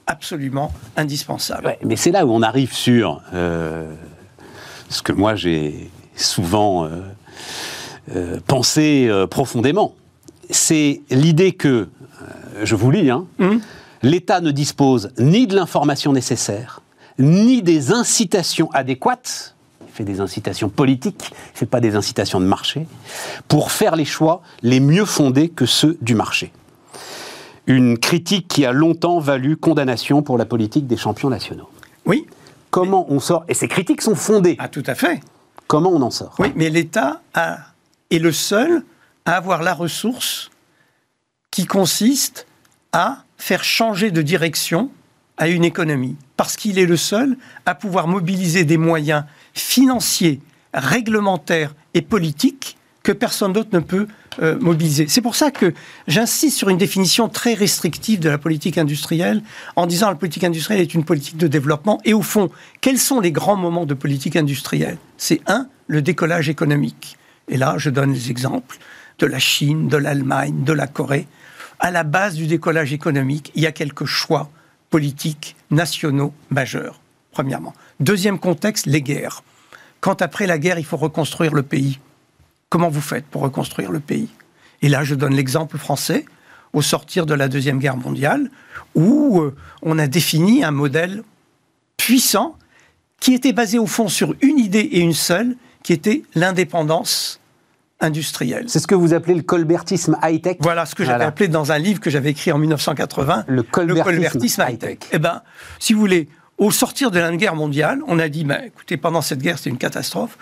absolument indispensable. Ouais, mais c'est là où on arrive sur euh, ce que moi j'ai souvent euh, euh, pensé profondément. C'est l'idée que, je vous lis, hein, Hum. l'État ne dispose ni de l'information nécessaire, ni des incitations adéquates. Il fait des incitations politiques, il ne fait pas des incitations de marché, pour faire les choix les mieux fondés que ceux du marché. Une critique qui a longtemps valu condamnation pour la politique des champions nationaux. Oui, Comment on sort Et ces critiques sont fondées. ah, tout à fait. Comment on en sort? Oui, mais l'État est le seul à avoir la ressource qui consiste à faire changer de direction à une économie. Parce qu'il est le seul à pouvoir mobiliser des moyens financiers, réglementaires et politiques que personne d'autre ne peut euh, mobiliser. C'est pour ça que j'insiste sur une définition très restrictive de la politique industrielle en disant que la politique industrielle est une politique de développement. Et au fond, quels sont les grands moments de politique industrielle? C'est un, le décollage économique. Et là, je donne les exemples de la Chine, de l'Allemagne, de la Corée. À la base du décollage économique, il y a quelques choix politiques nationaux majeurs, premièrement. Deuxième contexte, les guerres. Quand après la guerre, il faut reconstruire le pays, comment vous faites pour reconstruire le pays? Et là, je donne l'exemple français, au sortir de la Deuxième Guerre mondiale, où euh, on a défini un modèle puissant qui était basé au fond sur une idée et une seule, qui était l'indépendance industrielle. C'est ce que vous appelez le colbertisme high-tech Voilà ce que j'avais Voilà. appelé dans un livre que j'avais écrit en 1980, Le colbertisme high-tech. Eh ben, si vous voulez, au sortir de la guerre mondiale, on a dit, ben, écoutez, pendant cette guerre, c'était une catastrophe.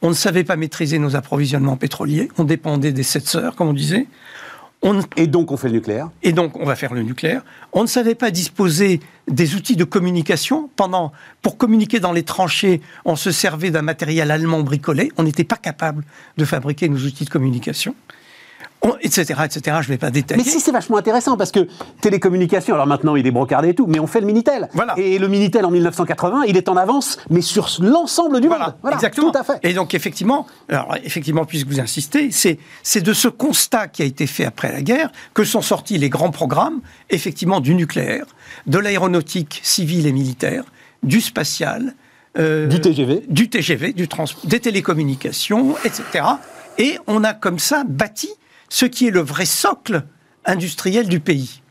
On ne savait pas maîtriser nos approvisionnements pétroliers. On dépendait des sept sœurs, comme on disait. On, Et donc on fait le nucléaire. et donc, on va faire le nucléaire. On ne savait pas disposer des outils de communication. Pendant, pour communiquer dans les tranchées, on se servait d'un matériel allemand bricolé. On n'était pas capable de fabriquer nos outils de communication, On- etc., etc. Je ne vais pas détailler. Mais si c'est vachement intéressant parce que télécommunications, alors maintenant il est brocardé et tout, mais on fait le Minitel. Voilà. Et le Minitel en 1980, il est en avance, mais sur l'ensemble du monde. Voilà, exactement. Tout à fait. Et donc effectivement, alors effectivement, puisque vous insistez, c'est de ce constat qui a été fait après la guerre que sont sortis les grands programmes, effectivement du nucléaire, de l'aéronautique civile et militaire, du spatial, du TGV, du TGV, du trans des télécommunications, etc. Et on a comme ça bâti ce qui est le vrai socle industriel du pays.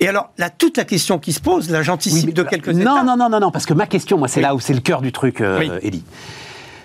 Et alors, là, toute la question qui se pose, là, j'anticipe de quelques non, Non, non, non, non, parce que ma question, moi, c'est là où c'est le cœur du truc, euh,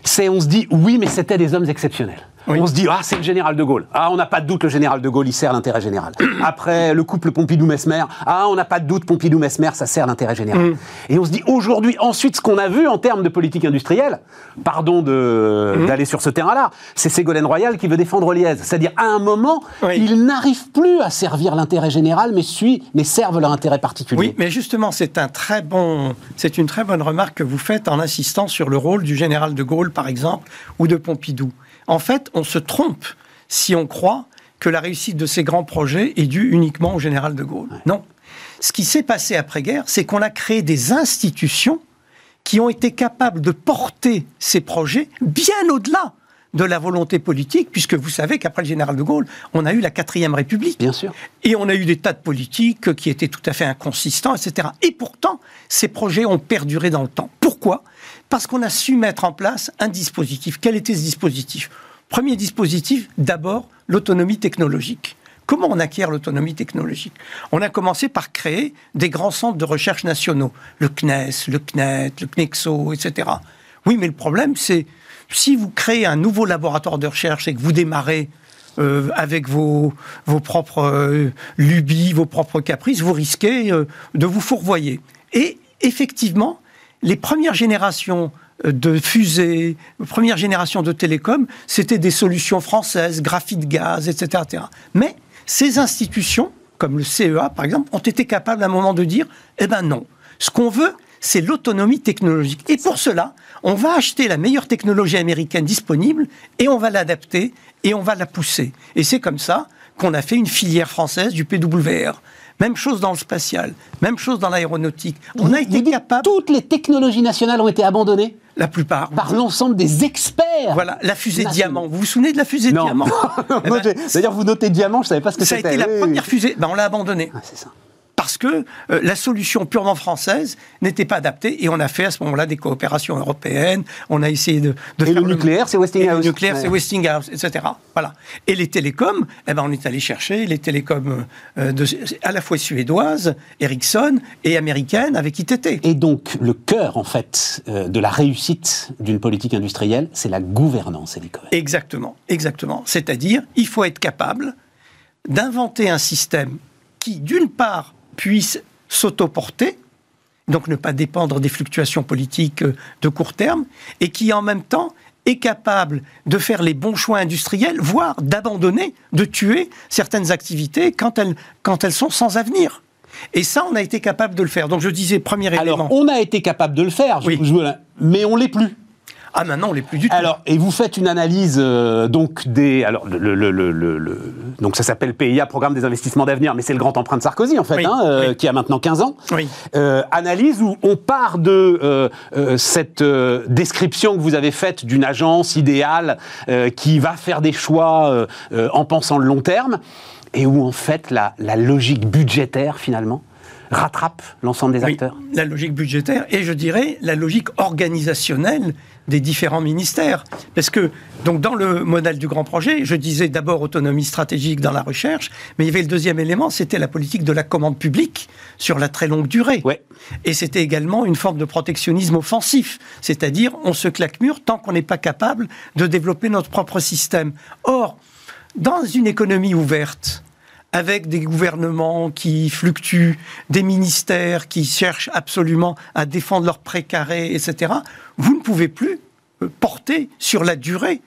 C'est, on se dit, oui, mais c'était des hommes exceptionnels. On se dit, ah, c'est le général de Gaulle. Ah, on n'a pas de doute, le général de Gaulle, il sert l'intérêt général. [CLEARS THROAT] Après, le couple Pompidou-Mesmer. Ah, on n'a pas de doute, Pompidou-Mesmer, ça sert l'intérêt général. Mm. Et on se dit, aujourd'hui, ensuite, ce qu'on a vu en termes de politique industrielle, pardon mm. d'aller sur ce terrain-là, c'est Ségolène Royal qui veut défendre Liège. C'est-à-dire, à un moment, ils n'arrivent plus à servir l'intérêt général, mais, suit, mais servent leur intérêt particulier. Oui, mais justement, c'est un très bon, c'est une très bonne remarque que vous faites en insistant sur le rôle du général de Gaulle, par exemple, ou de Pompidou. En fait, on se trompe si on croit que la réussite de ces grands projets est due uniquement au général de Gaulle. Non. Ce qui s'est passé après-guerre, c'est qu'on a créé des institutions qui ont été capables de porter ces projets bien au-delà de la volonté politique, puisque vous savez qu'après le général de Gaulle, on a eu la quatrième République. Bien sûr. Et on a eu des tas de politiques qui étaient tout à fait inconsistants, etc. Et pourtant, ces projets ont perduré dans le temps. Pourquoi? Parce qu'on a su mettre en place un dispositif. Quel était ce dispositif? Premier dispositif, d'abord, l'autonomie technologique. Comment on acquiert l'autonomie technologique? On a commencé par créer des grands centres de recherche nationaux, le CNES, le CNET, le CNEXO, etc. Oui, mais le problème, c'est si vous créez un nouveau laboratoire de recherche et que vous démarrez euh, avec vos, vos propres euh, lubies, vos propres caprices, vous risquez euh, de vous fourvoyer. Et effectivement, les premières générations de fusées, première génération de télécom, c'était des solutions françaises, graphite gaz, etc., etc. Mais ces institutions, comme le CEA par exemple, ont été capables à un moment de dire, eh ben non, ce qu'on veut, c'est l'autonomie technologique. Et pour cela, on va acheter la meilleure technologie américaine disponible et on va l'adapter et on va la pousser. Et c'est comme ça qu'on a fait une filière française du PWR. Même chose dans le spatial, même chose dans l'aéronautique. On a été capable. Toutes les technologies nationales ont été abandonnées la plupart. Par l'ensemble des experts. Voilà, la fusée diamant. Vous vous souvenez de la fusée diamant [LAUGHS] eh ben, D'ailleurs, vous notez diamant, je ne savais pas ce que c'était. Ça a été la première fusée. Ben, on l'a abandonnée. Ah, c'est ça parce que euh, la solution purement française n'était pas adaptée et on a fait à ce moment-là des coopérations européennes. On a essayé de, de et le nucléaire, c'est Westinghouse. le nucléaire, c'est Westinghouse, etc. Voilà. Et les télécoms, eh ben, on est allé chercher les télécoms euh, de, à la fois suédoises, Ericsson et américaines avec ITT. Et donc le cœur, en fait, euh, de la réussite d'une politique industrielle, c'est la gouvernance, Hélicoven. Exactement, exactement. C'est-à-dire, il faut être capable d'inventer un système qui, d'une part, puisse s'autoporter, donc ne pas dépendre des fluctuations politiques euh, de court terme, et qui en même temps est capable de faire les bons choix industriels, voire d'abandonner, de tuer certaines activités quand elles, quand elles sont sans avenir. Et ça, on a été capable de le faire. Donc je disais, premier élément. Alors, on a été capable de le faire, oui. mais on l'est plus. Ah maintenant, on l'est plus du tout. Alors, et vous faites une analyse euh, donc des, alors le, le, le, donc ça s'appelle PIA, Programme des investissements d'avenir, mais c'est le grand emprunt de Sarkozy en fait, hein, euh, qui a maintenant 15 ans. Oui. Euh, analyse où on part de cette description que vous avez faite d'une agence idéale qui va faire des choix en pensant le long terme, et où en fait la, la logique budgétaire finalement rattrape l'ensemble des acteurs. La logique budgétaire et je dirais la logique organisationnelle des différents ministères. Parce que, donc, dans le modèle du grand projet, je disais d'abord autonomie stratégique dans la recherche, mais il y avait le deuxième élément, c'était la politique de la commande publique sur la très longue durée. Ouais. Et c'était également une forme de protectionnisme offensif, c'est-à-dire on se claque mur tant qu'on n'est pas capable de développer notre propre système. Or, dans une économie ouverte, avec des gouvernements qui fluctuent, des ministères qui cherchent absolument à défendre leurs précarés, etc., vous ne pouvez plus euh, porter sur la durée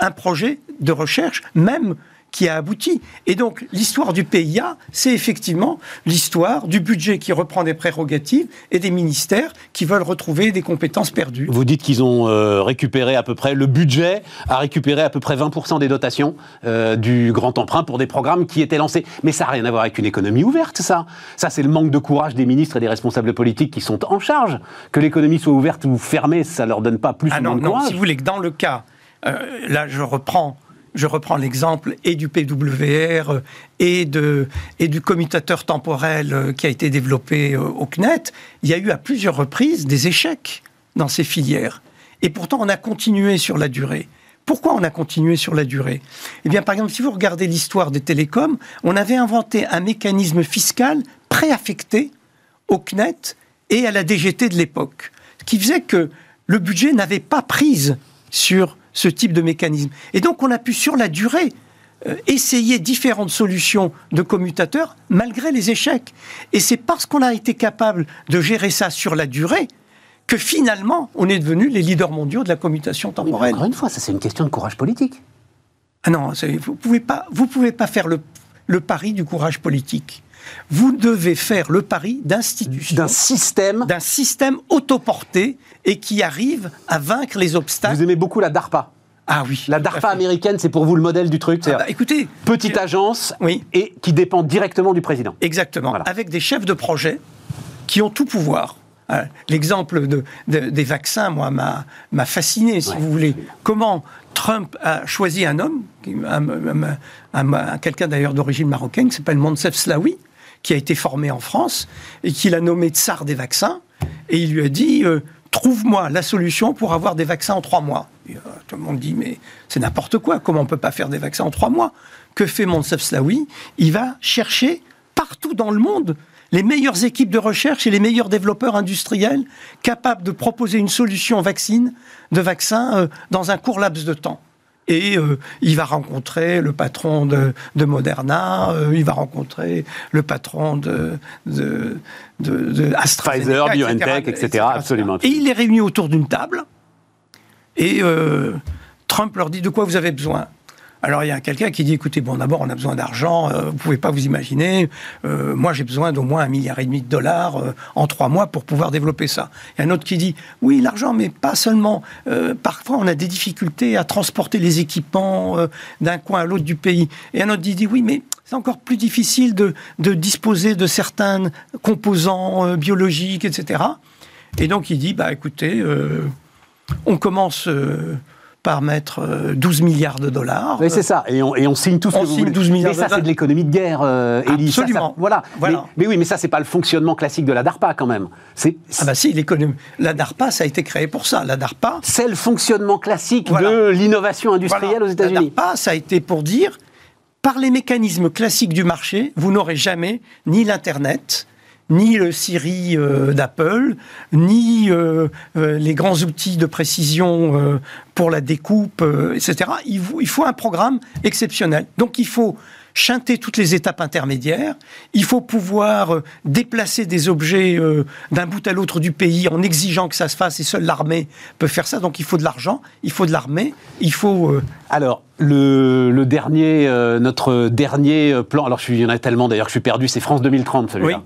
un projet de recherche, même qui a abouti. Et donc, l'histoire du PIA, c'est effectivement l'histoire du budget qui reprend des prérogatives et des ministères qui veulent retrouver des compétences perdues. Vous dites qu'ils ont euh, récupéré à peu près, le budget a récupéré à peu près 20% des dotations euh, du grand emprunt pour des programmes qui étaient lancés. Mais ça n'a rien à voir avec une économie ouverte, ça. Ça, c'est le manque de courage des ministres et des responsables politiques qui sont en charge. Que l'économie soit ouverte ou fermée, ça ne leur donne pas plus ah ou non, de courage. Non, si vous voulez que dans le cas, euh, là je reprends je reprends l'exemple et du PWR et, de, et du commutateur temporel euh, qui a été développé euh, au CNET, il y a eu à plusieurs reprises des échecs dans ces filières. Et pourtant, on a continué sur la durée. Pourquoi on a continué sur la durée? Eh bien, par exemple, si vous regardez l'histoire des télécoms, on avait inventé un mécanisme fiscal préaffecté au CNET et à la DGT de l'époque, ce qui faisait que le budget n'avait pas prise sur ce type de mécanisme. Et donc, on a pu, sur la durée, euh, essayer différentes solutions de commutateurs malgré les échecs. Et c'est parce qu'on a été capable de gérer ça sur la durée que finalement, on est devenu les leaders mondiaux de la commutation temporelle. encore une fois, ça c'est une question de courage politique. Ah non, vous pouvez pas, vous pouvez pas faire le, le pari du courage politique. Vous devez faire le pari d'institution, d'un système, d'un système autoporté et qui arrive à vaincre les obstacles. Vous aimez beaucoup la DARPA. Ah oui. La DARPA américaine, c'est pour vous le modèle du truc. Ah bah, écoutez, petite agence oui. et qui dépend directement du président. Exactement. Avec des chefs de projet qui ont tout pouvoir. Euh, l'exemple de, des vaccins, moi, m'a fasciné, si vous voulez. Comment Trump a choisi un homme, quelqu'un d'ailleurs d'origine marocaine, qui s'appelle Monsef Slaoui, qui a été formé en France et qu'il a nommé tsar des vaccins. Et il lui a dit euh, Trouve-moi la solution pour avoir des vaccins en trois mois. Euh, tout le monde dit Mais c'est n'importe quoi, comment on ne peut pas faire des vaccins en trois mois? Que fait Monsef Slaoui Il va chercher partout dans le monde les meilleures équipes de recherche et les meilleurs développeurs industriels capables de proposer une solution vaccine, de vaccin euh, dans un court laps de temps. Et euh, il va rencontrer le patron de, Moderna, euh, il va rencontrer le patron de, de, de, Pfizer, BioNTech, etc., Absolument. Et il les réunit autour d'une table. Et Trump leur dit de quoi vous avez besoin? Alors il y a quelqu'un qui dit écoutez, bon d'abord on a besoin d'argent, euh, vous pouvez pas vous imaginer, euh, moi j'ai besoin d'au moins un milliard et demi de dollars euh, en trois mois pour pouvoir développer ça. Il y a un autre qui dit oui l'argent, mais pas seulement. parfois on a des difficultés à transporter les équipements d'un coin à l'autre du pays. Et un autre qui dit oui mais c'est encore plus difficile de, de, disposer de certains composants biologiques, etc. Et donc il dit bah écoutez, on commence par mettre 12 euh, milliards de dollars. Oui, c'est ça. Et on, et on signe tout ce on signe 12 milliards Mais ça, c'est de l'économie de guerre, euh, Absolument. voilà. Mais, oui, mais ça, c'est pas le fonctionnement classique de la DARPA, quand même. Ah bah si, l'économie... La DARPA, ça a été créé pour ça. La DARPA... C'est le fonctionnement classique de l'innovation industrielle aux États-Unis. La DARPA, ça a été pour dire, par les mécanismes classiques du marché, vous n'aurez jamais ni l'Internet, ni le Siri euh, d'Apple, ni euh, euh, les grands outils de précision pour la découpe, etc. Il faut, il faut un programme exceptionnel. Donc il faut chanter toutes les étapes intermédiaires. Il faut pouvoir déplacer des objets d'un bout à l'autre du pays en exigeant que ça se fasse et seule l'armée peut faire ça. Donc il faut de l'argent, il faut de l'armée, il faut... Alors, le, dernier, notre dernier plan, alors il y en a tellement d'ailleurs que je suis perdu, c'est France 2030 celui-là.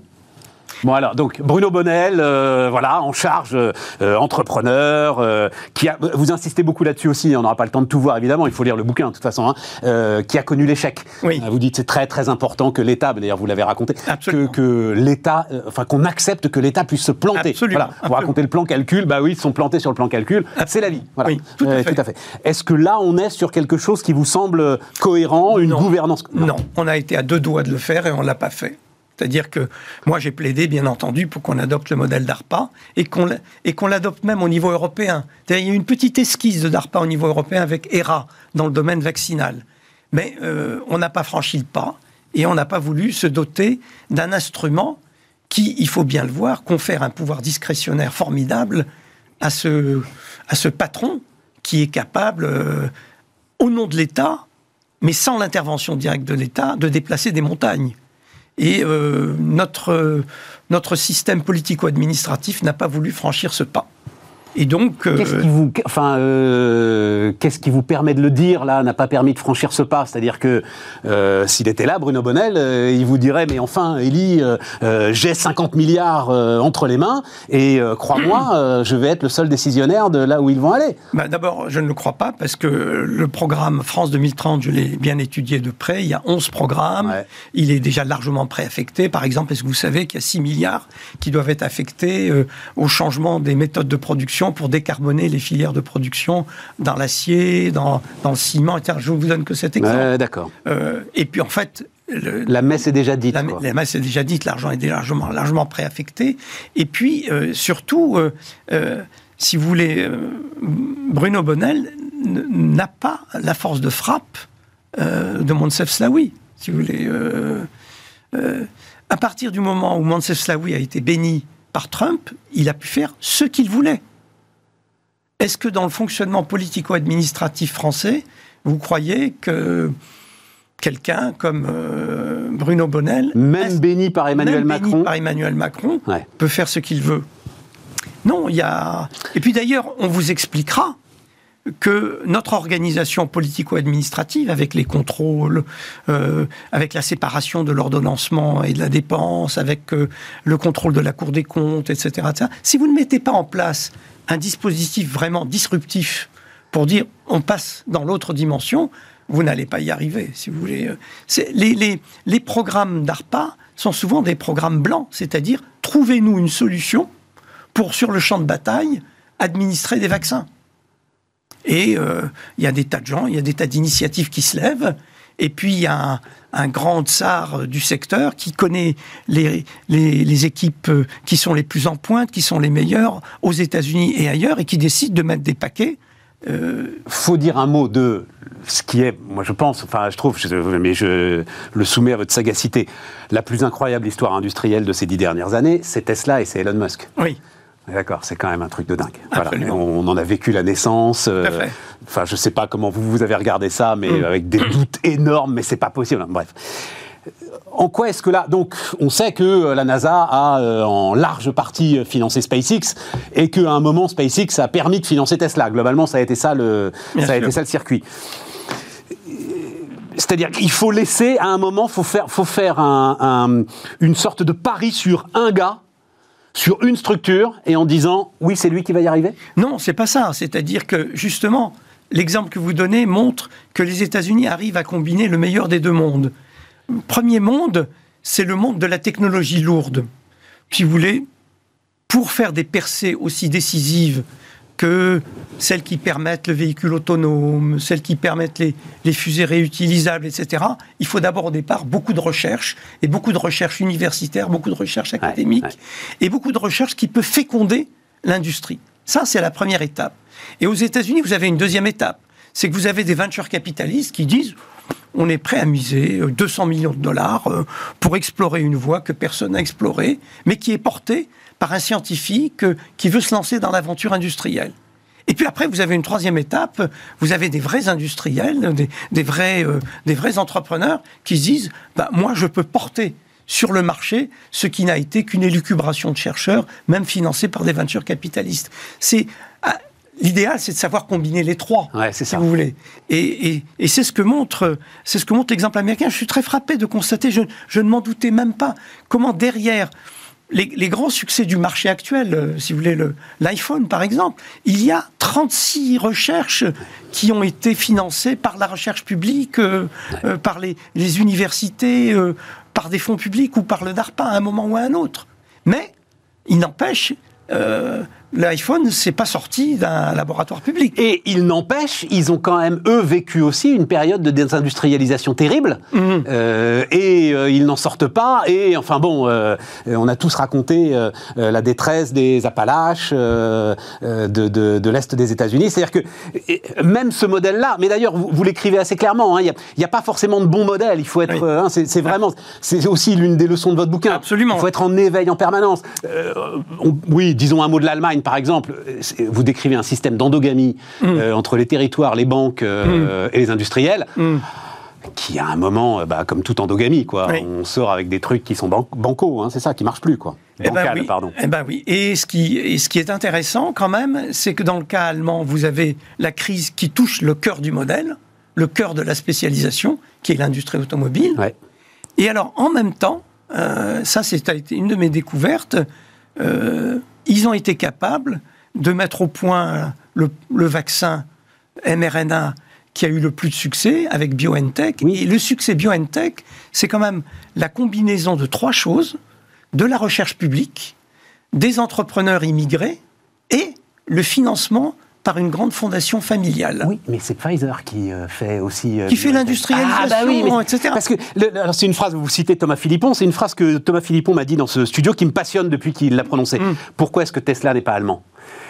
Bon alors, donc Bruno Bonnel, euh, voilà, en charge, euh, entrepreneur, euh, qui a, vous insistez beaucoup là-dessus aussi, on n'aura pas le temps de tout voir évidemment, il faut lire le bouquin de toute façon, hein, qui a connu l'échec. Oui. vous dites c'est très très important que l'État, d'ailleurs vous l'avez raconté, que, que l'État, enfin qu'on accepte que l'État puisse se planter. Absolument. Voilà. Vous racontez le plan calcul, bah oui, ils sont plantés sur le plan calcul, c'est la vie. Voilà. Oui, tout à fait. fait. Est-ce que là on est sur quelque chose qui vous semble cohérent, une gouvernance? Non. non, on a été à deux doigts de le faire et on l'a pas fait. C'est-à-dire que moi, j'ai plaidé, bien entendu, pour qu'on adopte le modèle DARPA et qu'on l'adopte même au niveau européen. Il y a une petite esquisse de DARPA au niveau européen avec ERA dans le domaine vaccinal. Mais euh, on n'a pas franchi le pas et on n'a pas voulu se doter d'un instrument qui, il faut bien le voir, confère un pouvoir discrétionnaire formidable à ce, patron qui est capable, euh, au nom de l'État, mais sans l'intervention directe de l'État, de déplacer des montagnes. Et euh, notre, notre système politico-administratif n'a pas voulu franchir ce pas. Et donc, euh, qu'est-ce qui vous, enfin, euh, qu'est-ce qui vous permet de le dire là N'a pas permis de franchir ce pas? C'est-à-dire que euh, s'il était là, Bruno Bonnel, il vous dirait mais enfin, Élie, j'ai 50 milliards entre les mains et crois-moi, je vais être le seul décisionnaire de là où ils vont aller. Bah, D'abord, je ne le crois pas parce que le programme France 2030, je l'ai bien étudié de près. Il y a 11 programmes. Il est déjà largement préaffecté. Par exemple, est-ce que vous savez qu'il y a 6 milliards qui doivent être affectés au changement des méthodes de production pour décarboner les filières de production dans l'acier, dans, dans, le ciment. Tiens, je vous donne que cet exemple. D'accord. Euh, et puis en fait, la messe est déjà dite. La, messe est déjà dite, l'argent est largement, largement préaffecté. Et puis, euh, surtout, euh, si vous voulez, Bruno Bonnel n'a pas la force de frappe de Monsef Slaoui, si vous voulez. à partir du moment où Monsef Slaoui a été béni par Trump, il a pu faire ce qu'il voulait. Est-ce que dans le fonctionnement politico-administratif français, vous croyez que quelqu'un comme euh, Bruno Bonnel, même béni par Emmanuel Macron, par Emmanuel Macron, peut faire ce qu'il veut? Non, il y a. Et puis d'ailleurs, on vous expliquera que notre organisation politico-administrative, avec les contrôles, euh, avec la séparation de l'ordonnancement et de la dépense, avec euh, le contrôle de la Cour des comptes, etc., etc., si vous ne mettez pas en place un dispositif vraiment disruptif pour dire on passe dans l'autre dimension, vous n'allez pas y arriver, si vous voulez. Les, les, les programmes d'ARPA sont souvent des programmes blancs, c'est-à-dire trouvez-nous une solution pour, sur le champ de bataille, administrer des vaccins. Et euh, il y a des tas de gens, il y a des tas d'initiatives qui se lèvent, et puis il y a un, un grand tsar du secteur qui connaît les, les, équipes qui sont les plus en pointe, qui sont les meilleures aux États-Unis et ailleurs, et qui décide de mettre des paquets. Euh... Faut dire un mot de ce qui est, moi je pense, enfin je trouve, mais je le soumets à votre sagacité, la plus incroyable histoire industrielle de ces dix dernières années, c'est Tesla et c'est Elon Musk. Oui. D'accord, c'est quand même un truc de dingue. On, en a vécu la naissance. Euh, enfin, je sais pas comment vous, vous avez regardé ça, mais mm. avec des doutes énormes, mais c'est pas possible. Bref. En quoi est-ce que là, donc, on sait que euh, la NASA a euh, en large partie financé SpaceX et qu'à un moment SpaceX a permis de financer Tesla. Globalement, ça a été ça le, ça a été ça le circuit. C'est-à-dire qu'il faut laisser à un moment, faut faire, faut faire un, une sorte de pari sur un gars sur une structure et en disant oui, c'est lui qui va y arriver? Non, c'est pas ça. C'est-à-dire que justement, l'exemple que vous donnez montre que les États-Unis arrivent à combiner le meilleur des deux mondes. Premier monde, c'est le monde de la technologie lourde. Si vous voulez, pour faire des percées aussi décisives que celles qui permettent le véhicule autonome, celles qui permettent les, fusées réutilisables, etc. Il faut d'abord au départ beaucoup de recherche, et beaucoup de recherche universitaire, beaucoup de recherche académique, et beaucoup de recherche qui peut féconder l'industrie. Ça, c'est la première étape. Et aux États-Unis, vous avez une deuxième étape. C'est que vous avez des venture capitalistes qui disent on est prêt à miser 200 euh, millions de dollars euh, pour explorer une voie que personne n'a explorée, mais qui est portée par un scientifique qui veut se lancer dans l'aventure industrielle. Et puis après, vous avez une troisième étape, vous avez des vrais industriels, des, vrais, euh, des vrais entrepreneurs qui se disent, bah, moi je peux porter sur le marché ce qui n'a été qu'une élucubration de chercheurs, même financée par des ventures capitalistes. C'est ah, L'idéal, c'est de savoir combiner les trois, si ça. vous voulez. Et, c'est ce que montre, c'est ce que montre l'exemple américain. Je suis très frappé de constater, je, je ne m'en doutais même pas, comment derrière les, grands succès du marché actuel, euh, si vous voulez, l'iPhone par exemple, il y a 36 recherches qui ont été financées par la recherche publique, euh, euh, par les, universités, par des fonds publics ou par le DARPA à un moment ou à un autre. Mais, il n'empêche, l'iPhone ne s'est pas sorti d'un laboratoire public. Et il n'empêche, ils ont quand même, eux, vécu aussi une période de désindustrialisation terrible, mhm. euh, et euh, ils n'en sortent pas, et enfin bon, euh, on a tous raconté la détresse des Appalaches, de, de, l'Est des États-Unis, c'est-à-dire que même ce modèle-là, mais d'ailleurs, vous, l'écrivez assez clairement, hein, il n'y a, pas forcément de bon modèle, il faut être, hein, c'est vraiment, c'est aussi l'une des leçons de votre bouquin. Absolument. Il faut être en éveil en permanence. oui, disons un mot de l'Allemagne, par exemple, vous décrivez un système d'endogamie mm. euh, entre les territoires, les banques euh, mm. et les industriels. Mm. qui à un moment, euh, bah, comme toute endogamie, quoi, on sort avec des trucs qui sont bancaux, hein, c'est ça, qui marche plus, quoi. Eh ben oui. pardon. Eh ben oui. Et ce qui, et ce qui est intéressant quand même, c'est que dans le cas allemand, vous avez la crise qui touche le cœur du modèle, le cœur de la spécialisation, qui est l'industrie automobile. Et alors, en même temps, ça c'est une de mes découvertes, ils ont été capables de mettre au point le, vaccin mRNA qui a eu le plus de succès avec BioNTech. Et le succès BioNTech, c'est quand même la combinaison de trois choses de la recherche publique, des entrepreneurs immigrés et le financement par une grande fondation familiale. Oui, mais c'est Pfizer qui euh, fait aussi... Euh, qui fait l'industrialisation, ah, bah oui, etc. Parce que, c'est une phrase, vous citez Thomas Philippon, c'est une phrase que Thomas Philippon m'a dit dans ce studio qui me passionne depuis qu'il l'a prononcée. Mm. Pourquoi est-ce que Tesla n'est pas allemand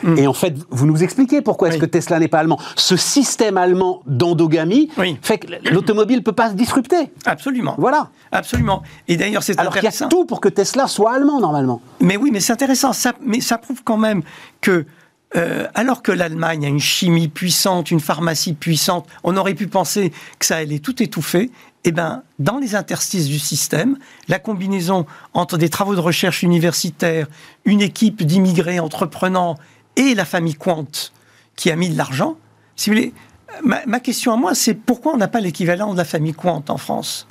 Mm. Et en fait, vous nous expliquez pourquoi est-ce que Tesla n'est pas allemand. Ce système allemand d'endogamie fait que l'automobile ne peut pas se disrupter. Absolument. Voilà. Absolument. Et d'ailleurs, c'est Alors qu'il y a tout pour que Tesla soit allemand, normalement. Mais oui, mais c'est intéressant. Ça, mais ça prouve quand même que euh, alors que l'Allemagne a une chimie puissante, une pharmacie puissante, on aurait pu penser que ça allait tout étouffer. Eh bien, dans les interstices du système, la combinaison entre des travaux de recherche universitaires, une équipe d'immigrés entreprenants et la famille Quant qui a mis de l'argent, si vous voulez, ma, question à moi, c'est pourquoi on n'a pas l'équivalent de la famille Quant en France?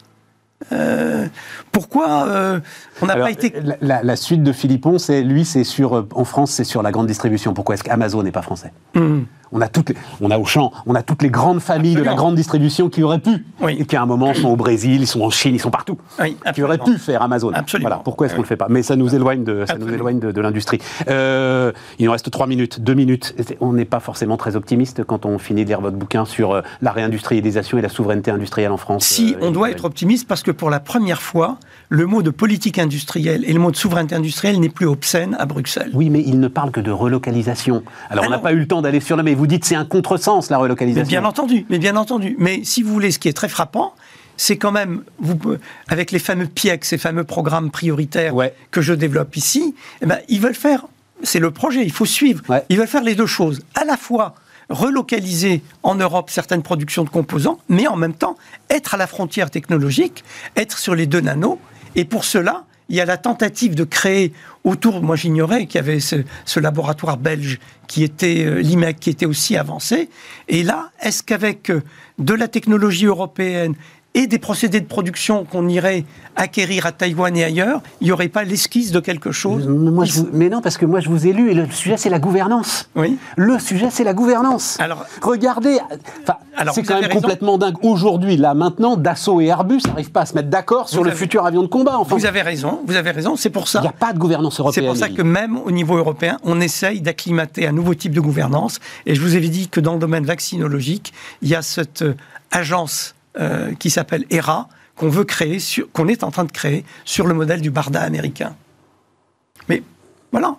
Euh, pourquoi euh, on n'a pas été la, suite de Philippon, c'est lui, c'est sur en France, c'est sur la grande distribution. Pourquoi est-ce qu'Amazon n'est pas français? Hmm. On a toutes, on a Auchan, on a toutes les grandes familles de la grande distribution qui auraient pu, et qui à un moment sont au Brésil, ils sont en Chine, ils sont partout, qui auraient pu faire Amazon. Voilà. Pourquoi est-ce qu'on le fait pas? Mais ça nous éloigne de, ça nous éloigne de, l'industrie. Euh, il nous reste trois minutes, deux minutes. On n'est pas forcément très optimiste quand on finit de lire votre bouquin sur euh, la réindustrialisation et la souveraineté industrielle en France. Si, euh, on doit être optimiste parce que pour la première fois, le mot de politique industrielle et le mot de souveraineté industrielle n'est plus obscène à Bruxelles. Oui, mais il ne parle que de relocalisation. Alors, on n'a pas eu le temps d'aller sur là, mais vous dites c'est un contresens la relocalisation. Mais bien entendu, mais bien entendu. Mais si vous voulez, ce qui est très frappant, c'est quand même, vous, avec les fameux PIEC, ces fameux programmes prioritaires que je développe ici, eh ben, ils veulent faire, c'est le projet, il faut suivre, ils veulent faire les deux choses. À la fois relocaliser en Europe certaines productions de composants, mais en même temps être à la frontière technologique, être sur les deux nanos. Et pour cela, il y a la tentative de créer autour, moi j'ignorais qu'il y avait ce, laboratoire belge qui était euh, l'IMEC, qui était aussi avancé. Et là, est-ce qu'avec euh, de la technologie européenne et des procédés de production qu'on irait acquérir à Taïwan et ailleurs, il n'y aurait pas l'esquisse de quelque chose Mais non, parce que moi je vous ai lu et le sujet c'est la gouvernance. Oui. Le sujet c'est la gouvernance. Alors, regardez, c'est quand même complètement dingue. Aujourd'hui, là maintenant, Dassault et Airbus n'arrivent pas à se mettre d'accord sur le futur avion de combat. Vous avez raison, vous avez raison, c'est pour ça. Il n'y a pas de gouvernance européenne. C'est pour ça que même au niveau européen, on essaye d'acclimater un nouveau type de gouvernance. Et je vous avais dit que dans le domaine vaccinologique, il y a cette euh, agence euh, qui s'appelle ERA, qu'on veut créer, qu'on est en train de créer sur le modèle du Barda américain. Mais voilà,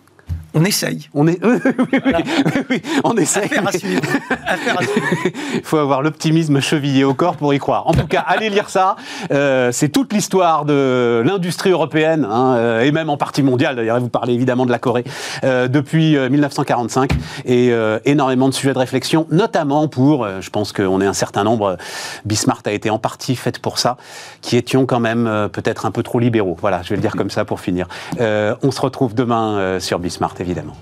on essaye. On est, [LAUGHS] oui, on essaye. Il [LAUGHS] faut avoir l'optimisme chevillé au corps pour y croire. En tout cas, allez lire ça. Euh, c'est toute l'histoire de l'industrie européenne hein, euh, et même en partie mondiale. D'ailleurs, vous parlez évidemment de la Corée euh, depuis 1945 et énormément de sujets de réflexion, notamment pour, je pense qu'on est un certain nombre. Bismarck a été en partie faite pour ça, qui étions quand même peut-être un peu trop libéraux. Voilà, je vais le dire comme ça pour finir. on se retrouve demain sur Bismarck évidemment.